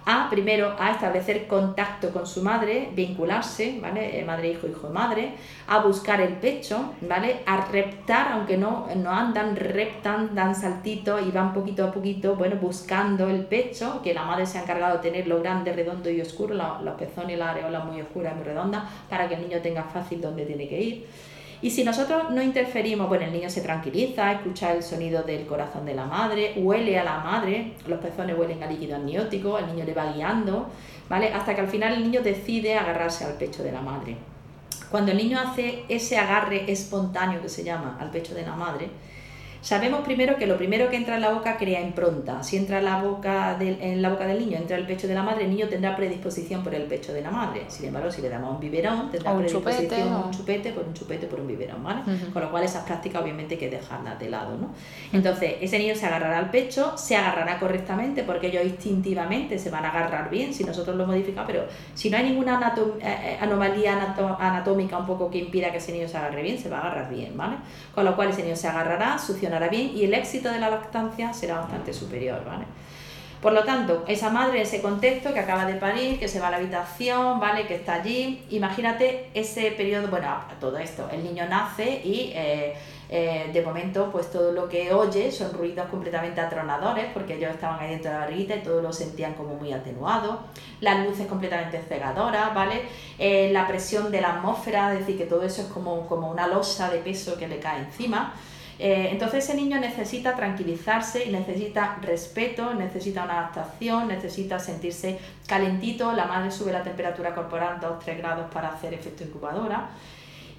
Speaker 3: a primero a establecer contacto con su madre, vincularse, ¿vale? Eh, madre, hijo, hijo, madre, a buscar el pecho, ¿vale? A reptar, aunque no, no andan, reptan, dan saltitos y van poquito a poquito, bueno, buscando el pecho, que la madre se ha encargado de tenerlo grande, redondo y oscuro, los pezones y la areola muy oscura y muy redonda, para que el niño tenga fácil dónde tiene que ir. Y si nosotros no interferimos, bueno, el niño se tranquiliza, escucha el sonido del corazón de la madre, huele a la madre, los pezones huelen a líquido amniótico, el niño le va guiando, ¿vale? Hasta que al final el niño decide agarrarse al pecho de la madre. Cuando el niño hace ese agarre espontáneo que se llama al pecho de la madre, Sabemos primero que lo primero que entra en la boca crea impronta. Si entra en la boca del, en la boca del niño, entra el pecho de la madre, el niño tendrá predisposición por el pecho de la madre. Sin embargo, si le damos un biberón, tendrá
Speaker 1: un
Speaker 3: predisposición
Speaker 1: chupete,
Speaker 3: un chupete por un chupete por un biberón, ¿vale? Con lo cual esas prácticas obviamente hay que dejarlas de lado, ¿no? Entonces, ese niño se agarrará al pecho, se agarrará correctamente porque ellos instintivamente se van a agarrar bien si nosotros lo modificamos, pero si no hay ninguna eh, eh, anomalía anatómica un poco que impida que ese niño se agarre bien, se va a agarrar bien, ¿vale? Con lo cual ese niño se agarrará, succionará bien y el éxito de la lactancia será bastante superior, ¿vale? Por lo tanto, esa madre, ese contexto que acaba de parir, que se va a la habitación, ¿vale? Que está allí, imagínate ese periodo, bueno, todo esto, el niño nace y eh, eh, de momento pues todo lo que oye son ruidos completamente atronadores porque ellos estaban ahí dentro de la barriguita y todo lo sentían como muy atenuado, las luces completamente cegadoras, ¿vale? Eh, la presión de la atmósfera, es decir, que todo eso es como, como una losa de peso que le cae encima. Eh, entonces ese niño necesita tranquilizarse y necesita respeto, necesita una adaptación, necesita sentirse calentito, la madre sube la temperatura corporal 2-3 grados para hacer efecto incubadora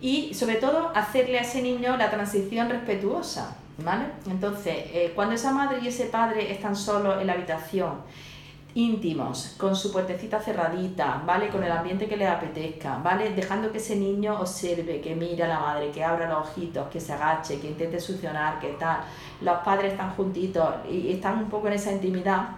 Speaker 3: y sobre todo hacerle a ese niño la transición respetuosa, ¿vale? Entonces, eh, cuando esa madre y ese padre están solos en la habitación, íntimos, con su puertecita cerradita, ¿vale? Con el ambiente que le apetezca, ¿vale? Dejando que ese niño observe, que mire a la madre, que abra los ojitos, que se agache, que intente succionar, que tal. Los padres están juntitos y están un poco en esa intimidad,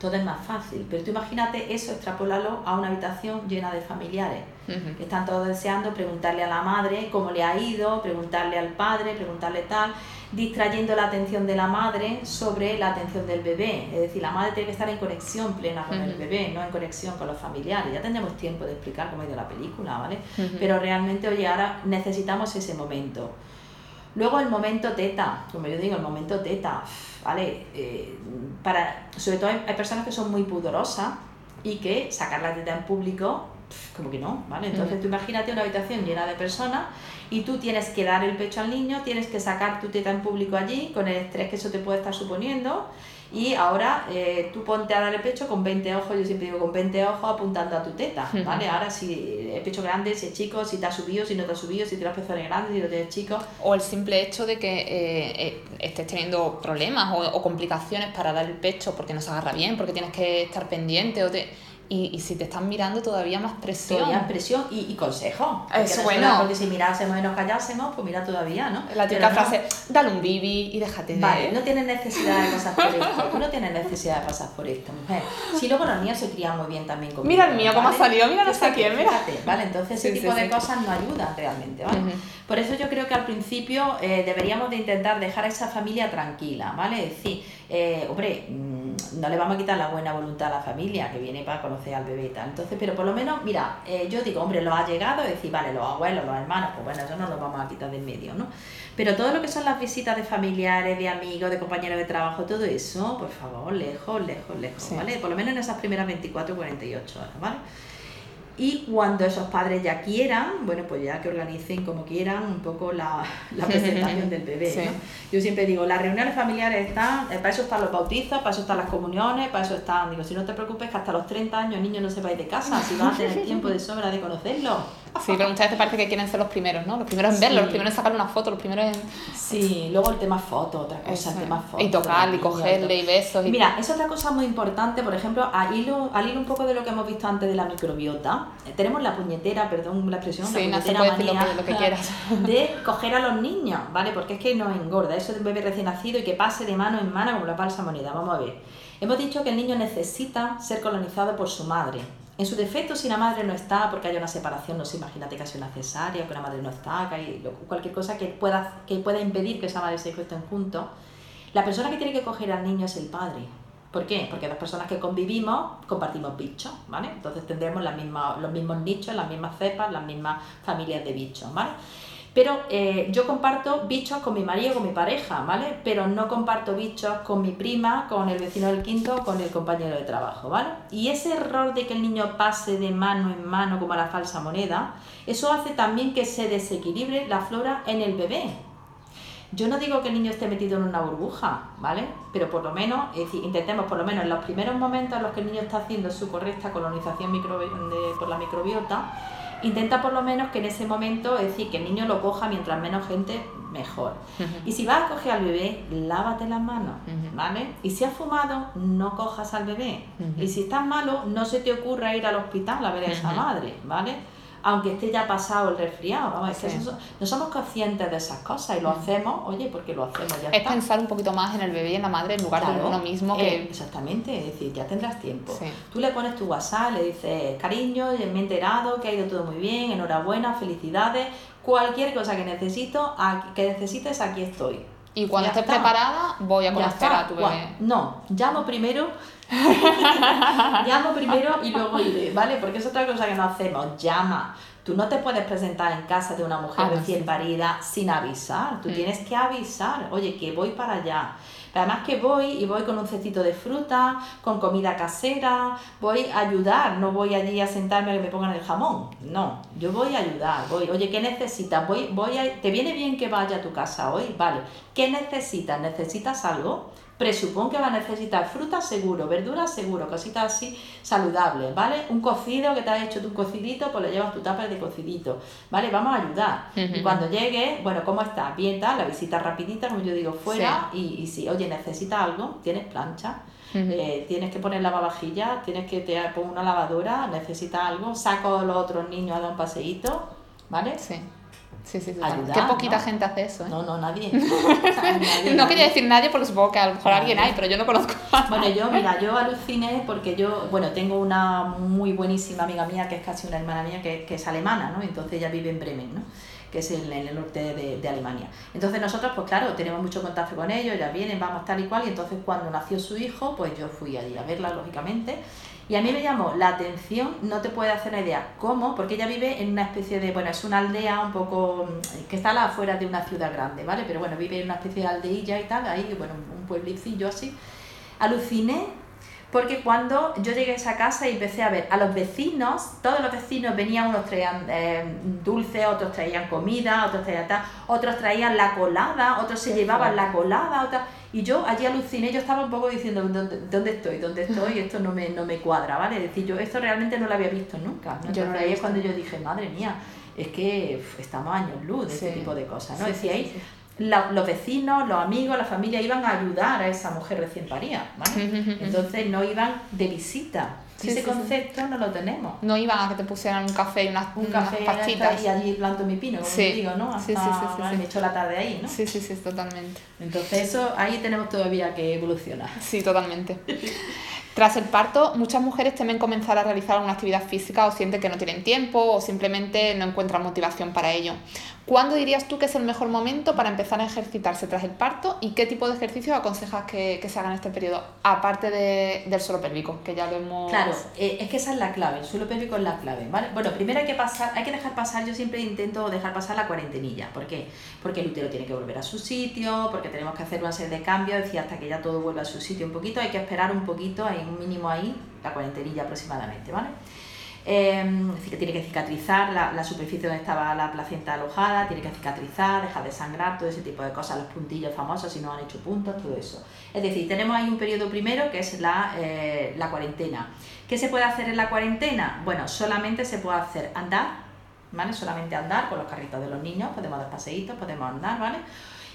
Speaker 3: todo es más fácil. Pero tú imagínate eso, extrapolalo a una habitación llena de familiares, que están todos deseando preguntarle a la madre cómo le ha ido, preguntarle al padre, preguntarle tal distrayendo la atención de la madre sobre la atención del bebé. Es decir, la madre tiene que estar en conexión plena con el bebé, no en conexión con los familiares. Ya tendremos tiempo de explicar cómo ha ido la película, ¿vale? Pero realmente, oye, ahora necesitamos ese momento. Luego el momento teta, como yo digo, el momento teta, ¿vale? Eh, para, sobre todo hay, hay, personas que son muy pudorosas y que sacar la teta en público, como que no, ¿vale? Entonces tú imagínate una habitación llena de personas y tú tienes que dar el pecho al niño, tienes que sacar tu teta en público allí, con el estrés que eso te puede estar suponiendo, y ahora eh, tú ponte a dar el pecho con 20 ojos, yo siempre digo con 20 ojos apuntando a tu teta, ¿vale? Ahora si el pecho grande, si es chico, si te ha subido, si no te ha subido, si tienes pezones grandes, si no tienes chico.
Speaker 1: O el simple hecho de que eh, eh, estés teniendo problemas o, o, complicaciones para dar el pecho porque no se agarra bien, porque tienes que estar pendiente o te y, y si te están mirando todavía más presión.
Speaker 3: Todavía presión y, y consejo.
Speaker 1: Eso bueno.
Speaker 3: Porque si mirásemos y nos callásemos, pues mira todavía, ¿no?
Speaker 1: La típica frase, dale un bibi y déjate de...
Speaker 3: Vale, no tienes necesidad de pasar por esto. Tú no tienes necesidad de pasar por esto, mujer. Si luego los niños se crían muy bien también conmigo.
Speaker 1: Mira el mío, cómo ha salido, mira no sé quién, mira.
Speaker 3: Fíjate, ¿vale? Entonces ese tipo sí, de sí. cosas no ayudan realmente, ¿vale? Uh -huh. Por eso yo creo que al principio eh, deberíamos de intentar dejar a esa familia tranquila, ¿vale? Es decir, eh, hombre, no le vamos a quitar la buena voluntad a la familia que viene para conocer al bebé y tal. Entonces, pero por lo menos, mira, eh, yo digo, hombre, lo ha llegado, es decir, vale, los abuelos, los hermanos, pues bueno, eso no lo vamos a quitar de en medio, ¿no? Pero todo lo que son las visitas de familiares, de amigos, de compañeros de trabajo, todo eso, por favor, lejos, lejos, lejos, sí. ¿vale? Por lo menos en esas primeras 24 48 horas, ¿vale? Y cuando esos padres ya quieran, bueno, pues ya que organicen como quieran un poco la, la presentación del bebé. Sí. ¿no? Yo siempre digo, las reuniones familiares están, eh, para eso están los bautizos, para eso están las comuniones, para eso están, digo, si no te preocupes que hasta los 30 años el niño no se va a ir de casa, si vas a tener tiempo de sobra de conocerlo.
Speaker 1: Sí, pero muchas veces parece que quieren ser los primeros, ¿no? Los primeros en sí. verlo, los primeros en sacarle una foto, los primeros en...
Speaker 3: Sí, luego el tema foto, otra cosa, el tema foto.
Speaker 1: Y tocarle, y cogerle, y besos. Y...
Speaker 3: Mira, es otra cosa muy importante, por ejemplo, al hilo, al hilo un poco de lo que hemos visto antes de la microbiota, eh, tenemos la puñetera, perdón la expresión,
Speaker 1: sí,
Speaker 3: la
Speaker 1: puñetera
Speaker 3: no
Speaker 1: manía lo, lo que quieras.
Speaker 3: de coger a los niños, ¿vale? Porque es que nos engorda, eso de un bebé recién nacido y que pase de mano en mano como la falsa moneda, vamos a ver. Hemos dicho que el niño necesita ser colonizado por su madre, En su defecto, si la madre no está, porque haya una separación, no sé, imagínate que ha sido una cesárea, que la madre no está, que hay cualquier cosa que pueda, que pueda impedir que esa madre y ese hijo estén juntos, la persona que tiene que coger al niño es el padre. ¿Por qué? Porque dos personas que convivimos compartimos bichos, ¿vale? Entonces tendremos las los mismos nichos, las mismas cepas, las mismas familias de bichos, ¿vale? Pero eh, yo comparto bichos con mi marido, con mi pareja, ¿vale? Pero no comparto bichos con mi prima, con el vecino del quinto, con el compañero de trabajo, ¿vale? Y ese error de que el niño pase de mano en mano como la falsa moneda, eso hace también que se desequilibre la flora en el bebé. Yo no digo que el niño esté metido en una burbuja, ¿vale? Pero por lo menos, es decir, intentemos por lo menos en los primeros momentos en los que el niño está haciendo su correcta colonización por la microbiota, intenta por lo menos que en ese momento, es decir, que el niño lo coja mientras menos gente, mejor. Y si vas a coger al bebé, lávate las manos, ¿vale? Y si has fumado, no cojas al bebé. Y si estás malo, no se te ocurra ir al hospital a ver a esa madre, ¿vale? Aunque esté ya pasado el resfriado. Vamos, es que no somos conscientes de esas cosas y lo mm. hacemos, oye, porque lo hacemos ya.
Speaker 1: Es pensar un poquito más en el bebé y en la madre en lugar de uno mismo. Que...
Speaker 3: Eh, exactamente, es decir, ya tendrás tiempo. Tú le pones tu WhatsApp, le dices, cariño, me he enterado que ha ido todo muy bien, enhorabuena, felicidades, cualquier cosa que necesito, que necesites, aquí estoy.
Speaker 1: Y cuando estés preparada, voy a conocer a tu bebé.
Speaker 3: No, llamo primero Llamo primero y luego iré, ¿vale? Porque es otra cosa que no hacemos. Llama. Tú no te puedes presentar en casa de una mujer ah, recién parida sin avisar. Tú mm. tienes que avisar. Oye, que voy para allá. además que voy y voy con un cestito de fruta, con comida casera, voy a ayudar, no voy allí a sentarme a que me pongan el jamón. No, yo voy a ayudar, voy, oye, ¿qué necesitas? Voy, voy a, ¿Te viene bien que vaya a tu casa hoy? Vale, ¿qué necesitas? ¿Necesitas algo? Presupongo que va a necesitar fruta seguro, verduras seguro, cositas así saludables, ¿vale? Un cocido que te has hecho tu cocidito, pues le llevas tu tapa de cocidito, ¿vale? Vamos a ayudar. Y cuando llegue, bueno, ¿cómo estás? Bien, tal, la visita rapidita, como yo digo, fuera, y, y si, oye, necesitas algo, tienes plancha, eh, tienes que poner lavavajillas, tienes que te poner una lavadora, necesitas algo, saco a los otros niños a dar un paseíto, ¿vale?
Speaker 1: Sí. Sí, sí, sí. Qué poquita gente hace eso, ¿eh?
Speaker 3: No, no, nadie.
Speaker 1: no quería decir nadie porque supongo que a lo mejor alguien hay, pero yo no conozco
Speaker 3: Bueno, yo, mira, yo aluciné porque yo, bueno, tengo una muy buenísima amiga mía que es casi una hermana mía que, que es alemana, ¿no? Entonces ella vive en Bremen, ¿no? que es en, el norte de, de, Alemania. Entonces nosotros, pues claro, tenemos mucho contacto con ellos, ya vienen, vamos tal y cual, y entonces cuando nació su hijo, pues yo fui allí a verla, lógicamente, y a mí me llamó la atención, no te puede hacer una idea cómo, porque ella vive en una especie de, bueno, es una aldea un poco, mm, que está a la afuera de una ciudad grande, ¿vale? Pero bueno, vive en una especie de aldeilla y tal, ahí, bueno, un pueblecillo así. Aluciné porque cuando yo llegué a esa casa y empecé a ver a los vecinos, todos los vecinos venían, unos traían eh, dulce, otros traían comida, otros traían tal, otros traían la colada, otros se llevaban la colada, otros y yo allí aluciné, yo estaba un poco diciendo, ¿dónde, dónde estoy? ¿Dónde estoy? Esto no me, no me cuadra, ¿vale? Es decir, yo esto realmente no lo había visto nunca. ¿no? Yo ahí es cuando yo dije, madre mía, es que estamos años luz de este tipo de cosas, ¿no? Sí, ahí los vecinos, los amigos, la familia iban a ayudar a esa mujer recién parida, ¿vale? Entonces no iban de visita. Ese concepto no lo tenemos.
Speaker 1: No iban a que te pusieran un café y unas, un café pastitas.
Speaker 3: Y allí planto mi pino, como digo, ¿no? Hasta, sí, sí, sí, me echo la tarde ahí, ¿no?
Speaker 1: Sí, sí, sí, totalmente.
Speaker 3: Entonces eso, ahí tenemos todavía que evolucionar.
Speaker 1: Sí, totalmente. Tras el parto, muchas mujeres temen comenzar a realizar alguna actividad física o sienten que no tienen tiempo o simplemente no encuentran motivación para ello. ¿Cuándo dirías tú que es el mejor momento para empezar a ejercitarse tras el parto y qué tipo de ejercicios aconsejas que, se haga en este periodo, aparte del suelo pélvico, que ya lo hemos...
Speaker 3: Claro, eh, es que esa es la clave, el suelo pélvico es la clave, ¿vale? Bueno, primero hay que, pasar, hay que dejar pasar, yo siempre intento dejar pasar la cuarentenilla, ¿por qué? Porque el útero tiene que volver a su sitio, porque tenemos que hacer una serie de cambios, es decir, hasta que ya todo vuelva a su sitio un poquito, hay que esperar un poquito, hay un mínimo ahí, la cuarentenilla aproximadamente, ¿vale? Eh, tiene que cicatrizar la, la, superficie donde estaba la placenta alojada, tiene que cicatrizar, dejar de sangrar, todo ese tipo de cosas, los puntillos famosos si no han hecho puntos, todo eso. Es decir, tenemos ahí un periodo primero que es la, eh, la cuarentena. ¿Qué se puede hacer en la cuarentena? Bueno, solamente se puede hacer andar, ¿vale? Solamente andar con los carritos de los niños, podemos dar paseitos, podemos andar, ¿vale?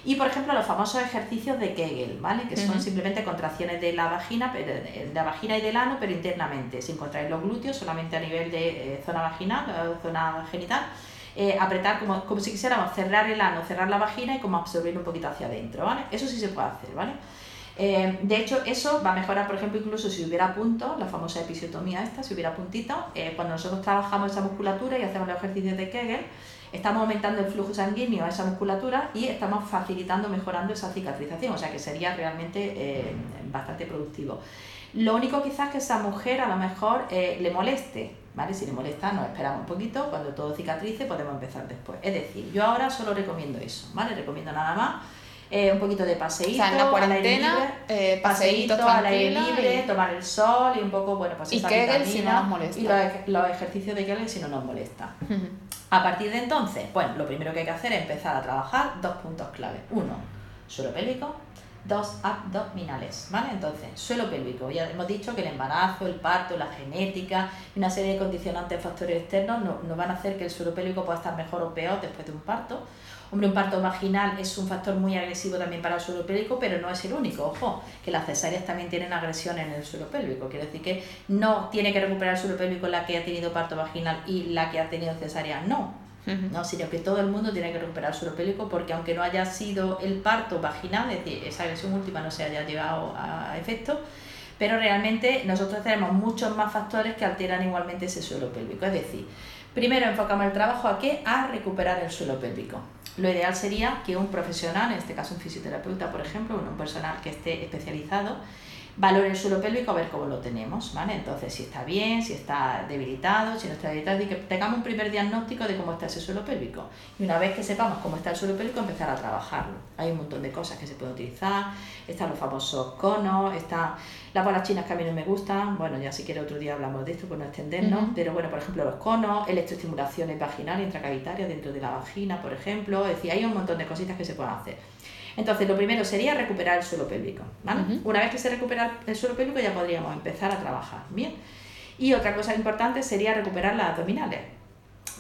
Speaker 3: Y, por ejemplo, los famosos ejercicios de Kegel, ¿vale? Que son simplemente contracciones de la vagina, de la vagina y del ano, pero internamente, sin contraer los glúteos, solamente a nivel de eh, zona vaginal, o zona genital. Eh, apretar como, como si quisiéramos cerrar el ano, cerrar la vagina y como absorber un poquito hacia adentro, ¿vale? Eso sí se puede hacer, ¿vale? Eh, de hecho, eso va a mejorar, por ejemplo, incluso si hubiera puntos, la famosa episiotomía esta, si hubiera puntitos, eh, cuando nosotros trabajamos esa musculatura y hacemos los ejercicios de Kegel, estamos aumentando el flujo sanguíneo a esa musculatura y estamos facilitando, mejorando esa cicatrización, o sea que sería realmente eh, bastante productivo. Lo único quizás que esa mujer a lo mejor le moleste, ¿vale? Si le molesta, nos esperamos un poquito, cuando todo cicatrice podemos empezar después. Es decir, yo ahora solo recomiendo eso, ¿vale? Recomiendo nada más eh, un poquito de paseíto,
Speaker 1: o sea, en la cuarentena, eh, paseíto
Speaker 3: al aire libre, tomar el sol y un poco, bueno, pues
Speaker 1: y Kegel si no nos molesta.
Speaker 3: Y los, ejercicios de Kegel si no nos molesta. A partir de entonces, bueno, lo primero que hay que hacer es empezar a trabajar dos puntos clave. Uno, suelo pélvico, dos abdominales, ¿vale? Entonces, suelo pélvico, ya hemos dicho que el embarazo, el parto, la genética y una serie de condicionantes factores externos no, no van a hacer que el suelo pélvico pueda estar mejor o peor después de un parto. Hombre, un parto vaginal es un factor muy agresivo también para el suelo pélvico, pero no es el único. Ojo, que las cesáreas también tienen agresión en el suelo pélvico. Quiere decir que no tiene que recuperar el suelo pélvico la que ha tenido parto vaginal y la que ha tenido cesárea. No. No, sino que todo el mundo tiene que recuperar el suelo pélvico porque aunque no haya sido el parto vaginal, es decir, esa agresión última no se haya llevado a efecto, pero realmente nosotros tenemos muchos más factores que alteran igualmente ese suelo pélvico. Es decir, primero enfocamos el trabajo a qué? A recuperar el suelo pélvico. Lo ideal sería que un profesional, en este caso un fisioterapeuta, por ejemplo, un personal que esté especializado, valore el suelo pélvico a ver cómo lo tenemos, ¿vale? Entonces, si está bien, si está debilitado, si no está debilitado, y que tengamos un primer diagnóstico de cómo está ese suelo pélvico. Y una vez que sepamos cómo está el suelo pélvico, empezar a trabajarlo. Hay un montón de cosas que se pueden utilizar, están los famosos conos, están las bolas chinas que a mí no me gustan, bueno, ya si quiere otro día hablamos de esto por no extendernos, pero bueno, por ejemplo, los conos, electroestimulaciones vaginales, intracavitarias dentro de la vagina, por ejemplo, es decir, hay un montón de cositas que se pueden hacer. Entonces, lo primero sería recuperar el suelo pélvico. Una vez que se recupera el suelo pélvico, ya podríamos empezar a trabajar. Bien. Y otra cosa importante sería recuperar las abdominales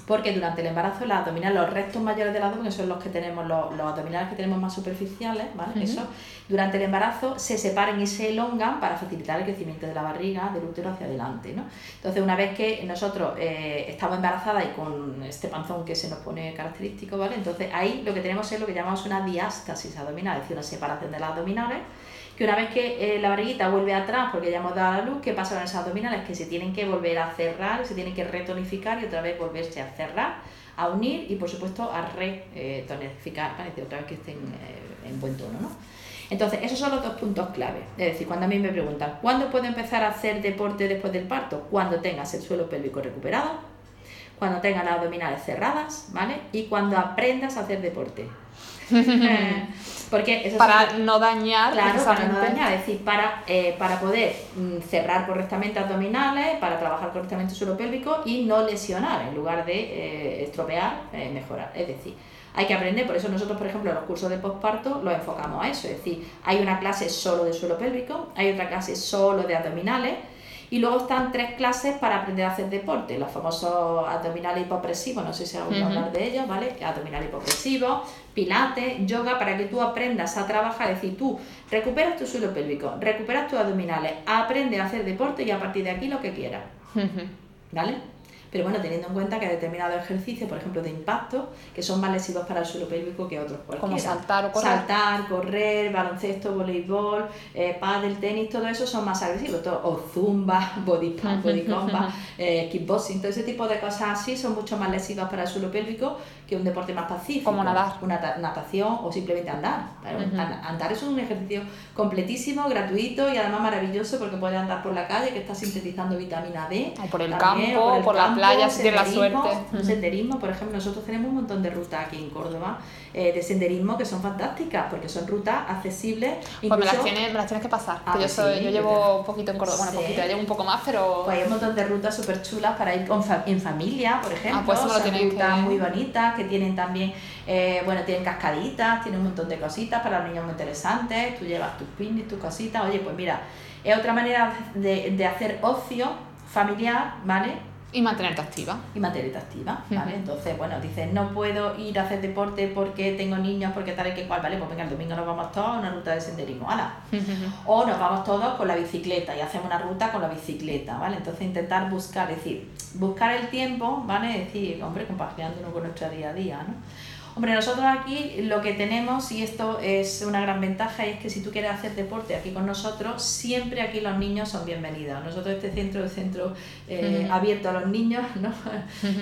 Speaker 3: porque durante el embarazo las abdominales, los restos mayores del abdomen, que son los que tenemos, los, los abdominales que tenemos más superficiales, ¿vale? Eso, durante el embarazo se separan y se elongan para facilitar el crecimiento de la barriga, del útero hacia adelante, ¿no? Entonces, una vez que nosotros eh, estamos embarazadas y con este panzón que se nos pone característico, ¿vale? Entonces, ahí lo que tenemos es lo que llamamos una diástasis abdominal, es decir, una separación de las abdominales, que una vez que eh, la barriguita vuelve atrás porque ya hemos dado la luz, ¿qué pasa con esas abdominales? Que se tienen que volver a cerrar, se tienen que retonificar y otra vez volverse a cerrar, a unir y por supuesto a retonificar, para decir otra vez que estén eh, en buen tono, ¿no? Entonces, esos son los dos puntos clave. Es decir, cuando a mí me preguntan, ¿cuándo puedo empezar a hacer deporte después del parto? Cuando tengas el suelo pélvico recuperado, cuando tengas las abdominales cerradas, ¿vale? Y cuando aprendas a hacer deporte.
Speaker 1: Porque para no dañar,
Speaker 3: claro, para no dañar, es decir, para, eh, para poder mm, cerrar correctamente abdominales, para trabajar correctamente el suelo pélvico y no lesionar en lugar de eh, estropear, eh, mejorar. Es decir, hay que aprender, por eso nosotros, por ejemplo, en los cursos de postparto los enfocamos a eso, es decir, hay una clase solo de suelo pélvico, hay otra clase solo de abdominales y luego están tres clases para aprender a hacer deporte, los famosos abdominales hipopresivos, no sé si has oído hablar de ellos, ¿vale? Abdominal hipopresivo, pilates, yoga, para que tú aprendas a trabajar, es decir, tú recuperas tu suelo pélvico, recuperas tus abdominales, aprendes a hacer deporte y a partir de aquí lo que quieras. ¿Vale? Pero bueno, teniendo en cuenta que hay determinados ejercicios, por ejemplo, de impacto, que son más lesivos para el suelo pélvico que otros cualquiera.
Speaker 1: Como saltar o correr.
Speaker 3: Saltar, correr, baloncesto, voleibol, eh, pádel, tenis, todo eso son más agresivos. o zumba, body pump, body combat, eh, kickboxing, todo ese tipo de cosas así son mucho más lesivas para el suelo pélvico que un deporte más pacífico.
Speaker 1: Como nadar.
Speaker 3: Una natación o simplemente andar. Andar es un ejercicio completísimo, gratuito y además maravilloso porque puedes andar por la calle que está sintetizando vitamina D.
Speaker 1: O por el campo, por, la playa si tienes la suerte.
Speaker 3: Senderismo, por ejemplo, nosotros tenemos un montón de rutas aquí en Córdoba eh, de senderismo que son fantásticas porque son rutas accesibles.
Speaker 1: Pues me las, tienes, me las tienes que pasar. Ah, yo, soy, yo llevo un poquito en Córdoba, bueno, poquito, llevo un poco más, pero.
Speaker 3: Pues hay un montón de rutas súper chulas para ir con en familia, por ejemplo. Ah, pues son rutas muy bonitas que tienen también, eh, bueno, tienen cascaditas, tienen un montón de cositas para los niños muy interesantes. Tú llevas tus pins, tus cositas. Oye, pues mira, es otra manera de, de hacer ocio familiar, ¿vale?
Speaker 1: Y mantenerte activa.
Speaker 3: Y mantenerte activa, ¿vale? Entonces, bueno, dices, no puedo ir a hacer deporte porque tengo niños, porque tal y que cual, ¿vale? Pues venga, el domingo nos vamos todos a una ruta de senderismo, ¿hala? O nos vamos todos con la bicicleta y hacemos una ruta con la bicicleta, ¿vale? Entonces, intentar buscar, es decir, buscar el tiempo, ¿vale? Es decir, hombre, compaginándonos con nuestro día a día, ¿no? Hombre, nosotros aquí lo que tenemos, y esto es una gran ventaja, es que si tú quieres hacer deporte aquí con nosotros, siempre aquí los niños son bienvenidos. Nosotros este centro es centro eh, abierto a los niños, ¿no?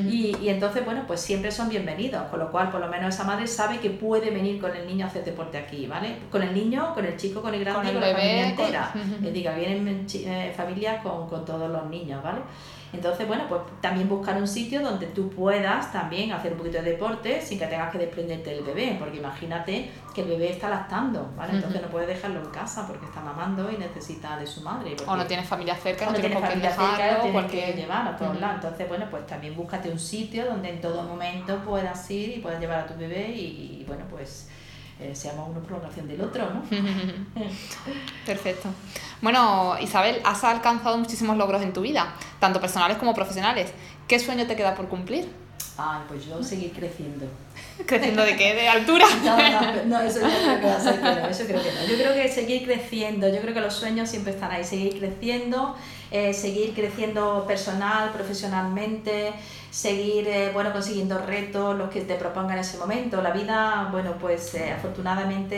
Speaker 3: y, y, entonces, bueno, pues siempre son bienvenidos, con lo cual por lo menos esa madre sabe que puede venir con el niño a hacer deporte aquí, ¿vale? Con el niño, con el chico, con el grande, con, el con la familia entera. Es diga, vienen eh, familias con, con todos los niños, ¿vale? Entonces, bueno, pues también buscar un sitio donde tú puedas también hacer un poquito de deporte sin que tengas que desprenderte del bebé, porque imagínate que el bebé está lactando, ¿vale? Entonces no puedes dejarlo en casa porque está mamando y necesita de su madre.
Speaker 1: o no tienes familia cerca, no,
Speaker 3: tienes familia cerca, tienes que llevar a todos lados. Entonces, bueno, pues también búscate un sitio donde en todo momento puedas ir y puedas llevar a tu bebé y, bueno, pues eh, seamos una prolongación del otro, ¿no?
Speaker 1: Perfecto. Bueno, Isabel, has alcanzado muchísimos logros en tu vida, tanto personales como profesionales. ¿Qué sueño te queda por cumplir?
Speaker 3: Ay, pues yo seguir creciendo.
Speaker 1: ¿Creciendo de qué? ¿De altura?
Speaker 3: No, no, no eso creo que va a ser eso creo que no. Yo creo que seguir creciendo, yo creo que los sueños siempre están ahí, seguir creciendo, eh, seguir creciendo personal, profesionalmente, seguir eh, bueno, consiguiendo retos, los que te propongan en ese momento. La vida, bueno, pues eh, afortunadamente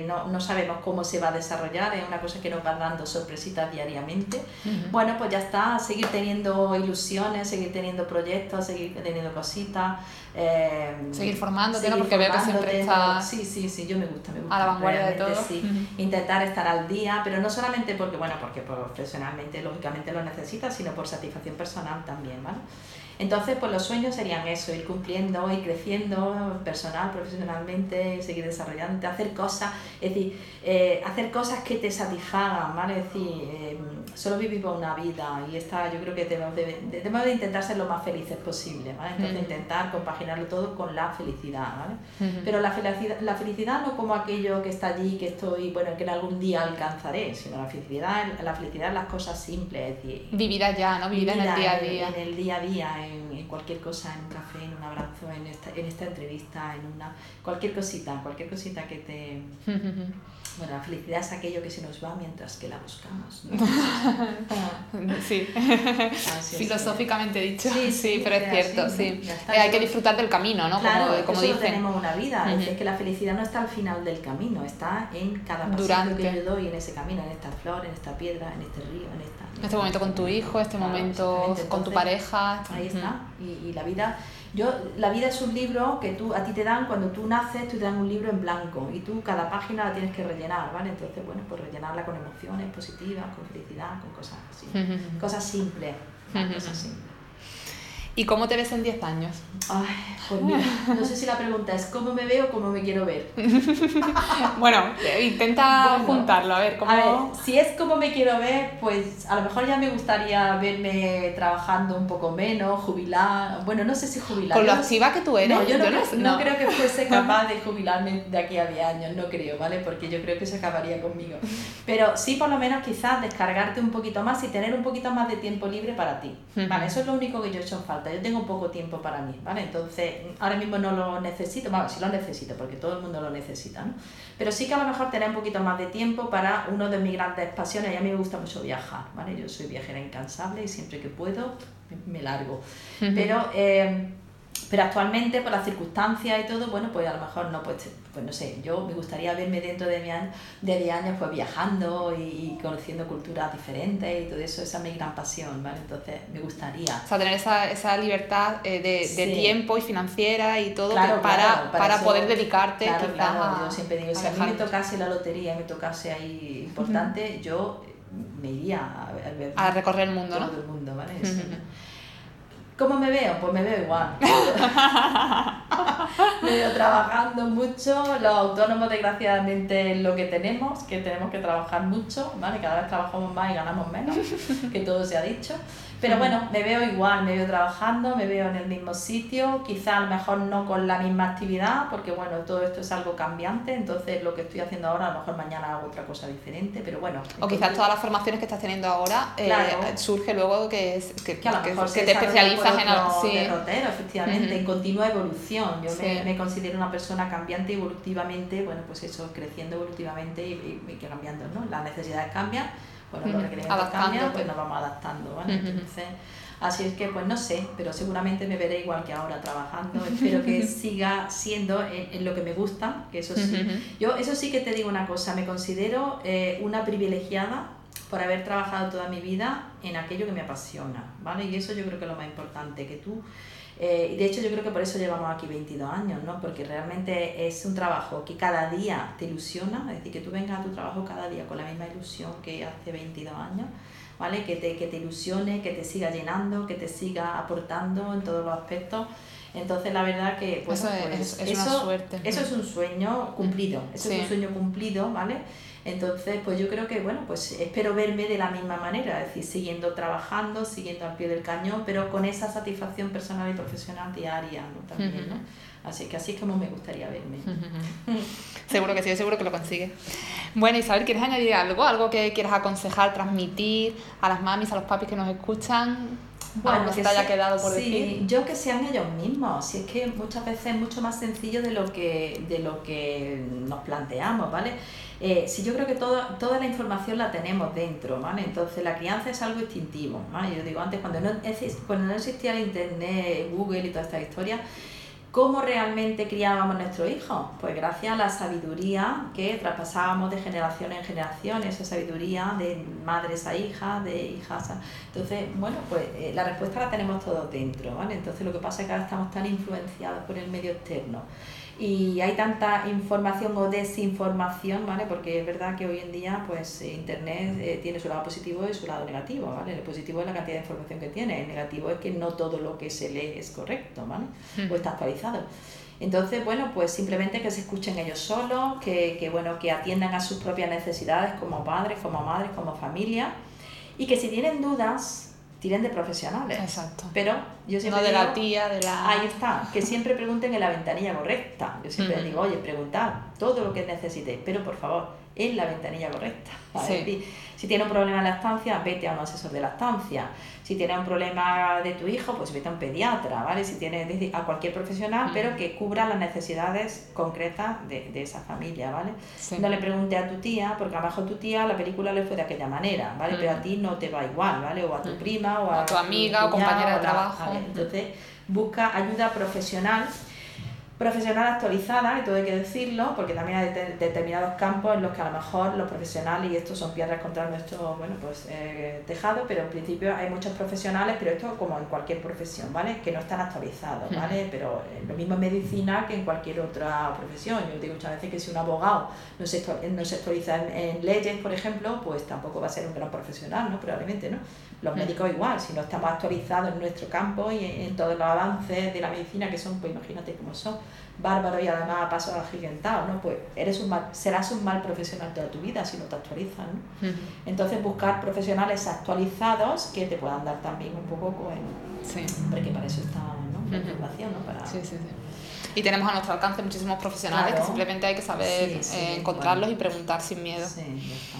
Speaker 3: eh, no, no, sabemos cómo se va a desarrollar, es una cosa que nos va dando sorpresitas diariamente. Bueno, pues ya está, seguir teniendo ilusiones, seguir teniendo proyectos, seguir teniendo cositas.
Speaker 1: Seguir formándote, ¿no? Porque veo que siempre estás...
Speaker 3: Sí, sí, sí, yo me gusta, me gusta.
Speaker 1: A la vanguardia de todo.
Speaker 3: Sí. Intentar estar al día, pero no solamente porque, bueno, porque profesionalmente, lógicamente lo necesitas, sino por satisfacción personal también, ¿vale? Entonces, pues los sueños serían eso, ir cumpliendo, ir creciendo personal, profesionalmente, seguir desarrollándote, hacer cosas, es decir, eh, hacer cosas que te satisfagan, ¿vale? Es decir, eh, solo vivimos una vida y esta yo creo que debemos de, debemos de intentar ser lo más felices posible, ¿vale? Entonces intentar compaginarlo todo con la felicidad, ¿vale? Pero la felicidad, la felicidad no como aquello que está allí, que estoy, bueno, que en algún día alcanzaré, sino la felicidad, la felicidad es las cosas simples, es decir...
Speaker 1: Vivir allá, ¿no? Vivir en el día a día.
Speaker 3: En, el día a día, en, en, cualquier cosa, en un café, en un abrazo, en esta, en esta entrevista, en una... Cualquier cosita, cualquier cosita que te... Bueno, la felicidad es aquello que se nos va mientras que la buscamos.
Speaker 1: sí. Filosóficamente dicho. Sí, sí, pero es cierto, sí. Eh, hay que disfrutar del camino, ¿no?
Speaker 3: Claro, como, como tenemos una vida. Es que la felicidad no está al final del camino, está en cada paso que yo doy en ese camino, en esta flor, en esta piedra, en este río, en esta...
Speaker 1: En este momento con tu hijo, este momento con tu pareja.
Speaker 3: Ahí está. Y, y la vida yo, la vida es un libro que tú, a ti te dan, cuando tú naces, tú te dan un libro en blanco y tú cada página la tienes que rellenar, ¿vale? Entonces, bueno, pues rellenarla con emociones positivas, con felicidad, con cosas así. cosas simples, cosas simples.
Speaker 1: ¿Y cómo te ves en 10 años?
Speaker 3: Ay, pues mira, no sé si la pregunta es cómo me veo o cómo me quiero ver.
Speaker 1: bueno, intenta juntarlo, a ver, ¿cómo...
Speaker 3: A ver, si es como me quiero ver, pues a lo mejor ya me gustaría verme trabajando un poco menos, jubilar, bueno, no sé si jubilar.
Speaker 1: Con lo activa que tú eres.
Speaker 3: No, yo no, no, creo que fuese capaz de jubilarme de aquí a 10 años, no creo, ¿vale? Porque yo creo que se acabaría conmigo. Pero sí, por lo menos quizás descargarte un poquito más y tener un poquito más de tiempo libre para ti, ¿vale? Eso es lo único que yo he hecho en falta yo tengo poco tiempo para mí, ¿vale? Entonces, ahora mismo no lo necesito, bueno, sí lo necesito, porque todo el mundo lo necesita, ¿no? Pero sí que a lo mejor tener un poquito más de tiempo para uno de mis grandes pasiones, y a mí me gusta mucho viajar, ¿vale? Yo soy viajera incansable y siempre que puedo me largo. Pero... Eh, pero actualmente, por las circunstancias y todo, bueno, pues a lo mejor no, pues, pues no sé, yo me gustaría verme dentro de, mi de 10 años pues viajando y, conociendo culturas diferentes y todo eso, esa es mi gran pasión, ¿vale? Entonces me gustaría.
Speaker 1: O sea, tener esa, esa libertad eh, de, de tiempo y financiera y todo para, para, poder dedicarte
Speaker 3: claro, claro. Yo siempre digo, si a mí me tocase la lotería y me tocase ahí importante, yo me iría
Speaker 1: a, a, recorrer el mundo,
Speaker 3: todo
Speaker 1: ¿no?
Speaker 3: el mundo, ¿vale? ¿Cómo me veo? Pues me veo igual. me veo trabajando mucho, los autónomos desgraciadamente es lo que tenemos, que tenemos que trabajar mucho, ¿vale? Cada vez trabajamos más y ganamos menos, que todo se ha dicho. Pero bueno, me veo igual, me veo trabajando, me veo en el mismo sitio, quizá a lo mejor no con la misma actividad, porque bueno, todo esto es algo cambiante, entonces lo que estoy haciendo ahora, a lo mejor mañana hago otra cosa diferente, pero bueno.
Speaker 1: O quizás todas las formaciones que estás teniendo ahora, eh, surge luego que, que,
Speaker 3: que, a lo mejor
Speaker 1: que te especializas en algo.
Speaker 3: Sí. derrotero, efectivamente, en continua evolución. Yo me, me, considero una persona cambiante evolutivamente, bueno, pues eso, creciendo evolutivamente y, y, cambiando, ¿no? Las necesidades cambian bueno, los requerimientos cambian, pues nos vamos adaptando, ¿vale? Entonces, Así es que, pues no sé, pero seguramente me veré igual que ahora trabajando. Espero que siga siendo en, lo que me gusta, que eso sí. Yo, eso sí que te digo una cosa, me considero eh, una privilegiada por haber trabajado toda mi vida en aquello que me apasiona, ¿vale? Y eso yo creo que es lo más importante, que tú... Eh, y de hecho yo creo que por eso llevamos aquí 22 años, ¿no? Porque realmente es un trabajo que cada día te ilusiona, es decir, que tú vengas a tu trabajo cada día con la misma ilusión que hace 22 años, ¿vale? Que te, que te ilusione, que te siga llenando, que te siga aportando en todos los aspectos. Entonces, la verdad que pues, eso, es, eso, una suerte. eso es un sueño cumplido, eso es un sueño cumplido, ¿vale? Entonces, pues yo creo que, bueno, pues espero verme de la misma manera, es decir, siguiendo trabajando, siguiendo al pie del cañón, pero con esa satisfacción personal y profesional diaria, ¿no? También, ¿no? Así que así es como me gustaría verme.
Speaker 1: seguro que sí, seguro que lo consigue. Bueno, Isabel, ¿quieres añadir algo? ¿Algo que quieras aconsejar, transmitir a las mamis, a los papis que nos escuchan?
Speaker 3: Bueno, que te haya quedado por sí, yo que sean ellos mismos. Si es que muchas veces es mucho más sencillo de lo que, de lo que nos planteamos, ¿vale? Eh, si yo creo que toda, toda la información la tenemos dentro, ¿vale? Entonces la crianza es algo instintivo, ¿vale? Yo digo antes, cuando no, cuando no existía el internet, Google y toda esta historia, ¿Cómo realmente criábamos nuestros hijos? Pues gracias a la sabiduría que traspasábamos de generación en generación, esa sabiduría de madres a hijas, de hijas a... Entonces, bueno, pues eh, la respuesta la tenemos todos dentro, ¿vale? Entonces lo que pasa es que ahora estamos tan influenciados por el medio externo y hay tanta información o desinformación, ¿vale? Porque es verdad que hoy en día, pues, Internet eh, tiene su lado positivo y su lado negativo, ¿vale? El positivo es la cantidad de información que tiene, el negativo es que no todo lo que se lee es correcto, ¿vale? O está actualizado. Entonces, bueno, pues simplemente que se escuchen ellos solos, que, que, bueno, que atiendan a sus propias necesidades como padres, como madres, como familia, y que si tienen dudas, tiren de profesionales.
Speaker 1: Exacto.
Speaker 3: Pero yo siempre.
Speaker 1: No de la tía, de la.
Speaker 3: Ahí está, que siempre pregunten en la ventanilla correcta. Yo siempre digo, oye, preguntad todo lo que necesitéis, pero por favor, en la ventanilla correcta. Sí. Si tiene un problema en la estancia, vete a un asesor de la estancia. Si tiene un problema de tu hijo, pues vete a un pediatra, ¿vale? Si tiene a cualquier profesional, pero que cubra las necesidades concretas de, de esa familia, ¿vale? No le pregunte a tu tía, porque a lo mejor tu tía la película le fue de aquella manera, ¿vale? Pero a ti no te va igual, ¿vale? O a tu prima, o a,
Speaker 1: tu amiga, o compañera de trabajo.
Speaker 3: Entonces, busca ayuda profesional profesional actualizada, y todo hay que decirlo, porque también hay determinados campos en los que a lo mejor los profesionales, y esto son piedras contra nuestro bueno, pues, eh, tejado, pero en principio hay muchos profesionales, pero esto como en cualquier profesión, ¿vale? Que no están actualizados, ¿vale? Pero eh, lo mismo en medicina que en cualquier otra profesión. Yo digo muchas veces que si un abogado no se, no se actualiza en, leyes, por ejemplo, pues tampoco va a ser un gran profesional, ¿no? Probablemente, ¿no? Los médicos igual, si no estamos actualizados en nuestro campo y en, en todos los avances de la medicina que son, pues imagínate cómo son bárbaro y además a paso agigantado, ¿no? Pues eres un mal, serás un mal profesional toda tu vida si no te actualizas, ¿no? Entonces buscar profesionales actualizados que te puedan dar también un poco, pues, sí. porque para eso está, ¿no? La información, ¿no? Para...
Speaker 1: Sí, sí, sí. Y tenemos a nuestro alcance muchísimos profesionales que simplemente hay que saber eh, encontrarlos y preguntar sin miedo.
Speaker 3: Sí, ya está.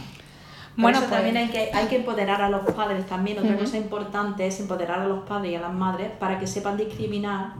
Speaker 3: bueno, pues... también hay que, hay que empoderar a los padres también. Otra cosa importante es empoderar a los padres y a las madres para que sepan discriminar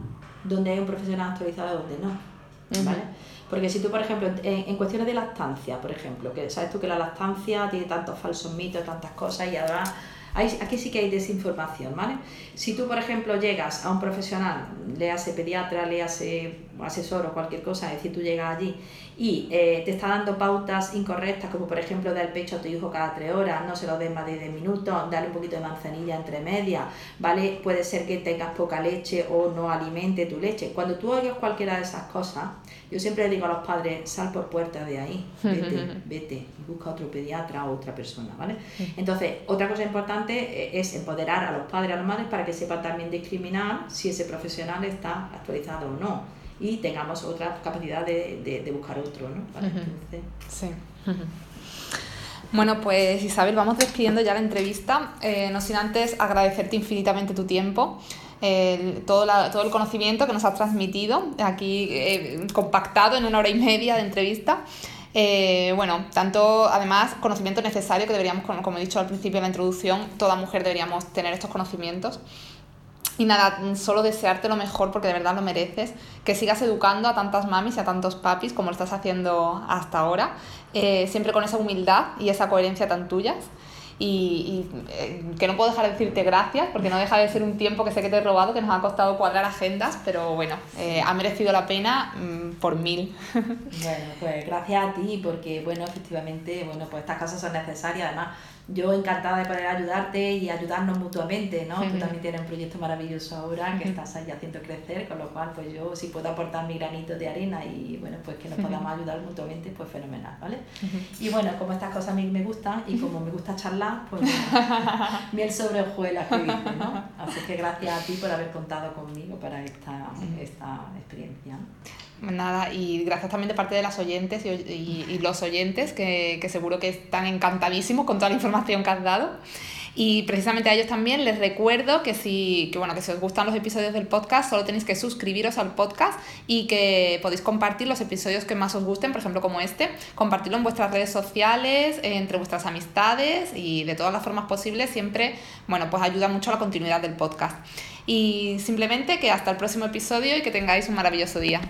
Speaker 3: donde hay un profesional actualizado y donde no. ¿vale? Porque si tú, por ejemplo, en, cuestiones de lactancia, por ejemplo, que sabes tú que la lactancia tiene tantos falsos mitos, tantas cosas y además aquí sí que hay desinformación, ¿vale? Si tú, por ejemplo, llegas a un profesional, le hace pediatra, le hace asesor o cualquier cosa, es decir, tú llegas allí y eh, te está dando pautas incorrectas, como por ejemplo dar pecho a tu hijo cada tres horas, no se lo des más de 10 minutos, darle un poquito de manzanilla entre medias, ¿vale? Puede ser que tengas poca leche o no alimente tu leche. Cuando tú hagas cualquiera de esas cosas, yo siempre digo a los padres, sal por puerta de ahí, vete, vete, busca otro pediatra o otra persona, ¿vale? Entonces, otra cosa importante eh, es empoderar a los padres a las madres para que sepan también discriminar si ese profesional está actualizado o no y tengamos otra capacidad de, de, buscar otro, ¿no?
Speaker 1: Sí. Bueno, pues Isabel, vamos despidiendo ya la entrevista, eh, no sin antes agradecerte infinitamente tu tiempo. todo, todo, el conocimiento que nos has transmitido aquí eh, compactado en una hora y media de entrevista. Eh, bueno, tanto además conocimiento necesario que deberíamos, como he dicho al principio de la introducción, toda mujer deberíamos tener estos conocimientos. Y nada, solo desearte lo mejor porque de verdad lo mereces, que sigas educando a tantas mamis y a tantos papis como lo estás haciendo hasta ahora, eh, siempre con esa humildad y esa coherencia tan tuyas. y, eh, que no puedo dejar de decirte gracias, porque no deja de ser un tiempo que sé que te he robado, que nos ha costado cuadrar agendas, pero bueno, eh, ha merecido la pena mm, por mil.
Speaker 3: Bueno, pues gracias a ti, porque bueno, efectivamente, bueno, pues estas cosas son necesarias, además yo encantada de poder ayudarte y ayudarnos mutuamente, ¿no? Tú también tienes un proyecto maravilloso ahora que estás ahí haciendo crecer, con lo cual pues yo si puedo aportar mi granito de arena y bueno, pues que nos podamos ayudar mutuamente, pues fenomenal, ¿vale? Y bueno, como estas cosas a mí me gustan y como me gusta charlar, pues miel sobre hojuelas que dice, ¿no? Así que gracias a ti por haber contado conmigo para esta, esta experiencia.
Speaker 1: Nada, y gracias también de parte de las oyentes y, y, los oyentes, que, que, seguro que están encantadísimos con toda la información que has dado. Y precisamente a ellos también les recuerdo que si, que bueno, que si os gustan los episodios del podcast, solo tenéis que suscribiros al podcast y que podéis compartir los episodios que más os gusten, por ejemplo como este, compartirlo en vuestras redes sociales, entre vuestras amistades y de todas las formas posibles, siempre, bueno, pues ayuda mucho a la continuidad del podcast. Y simplemente que hasta el próximo episodio y que tengáis un maravilloso día.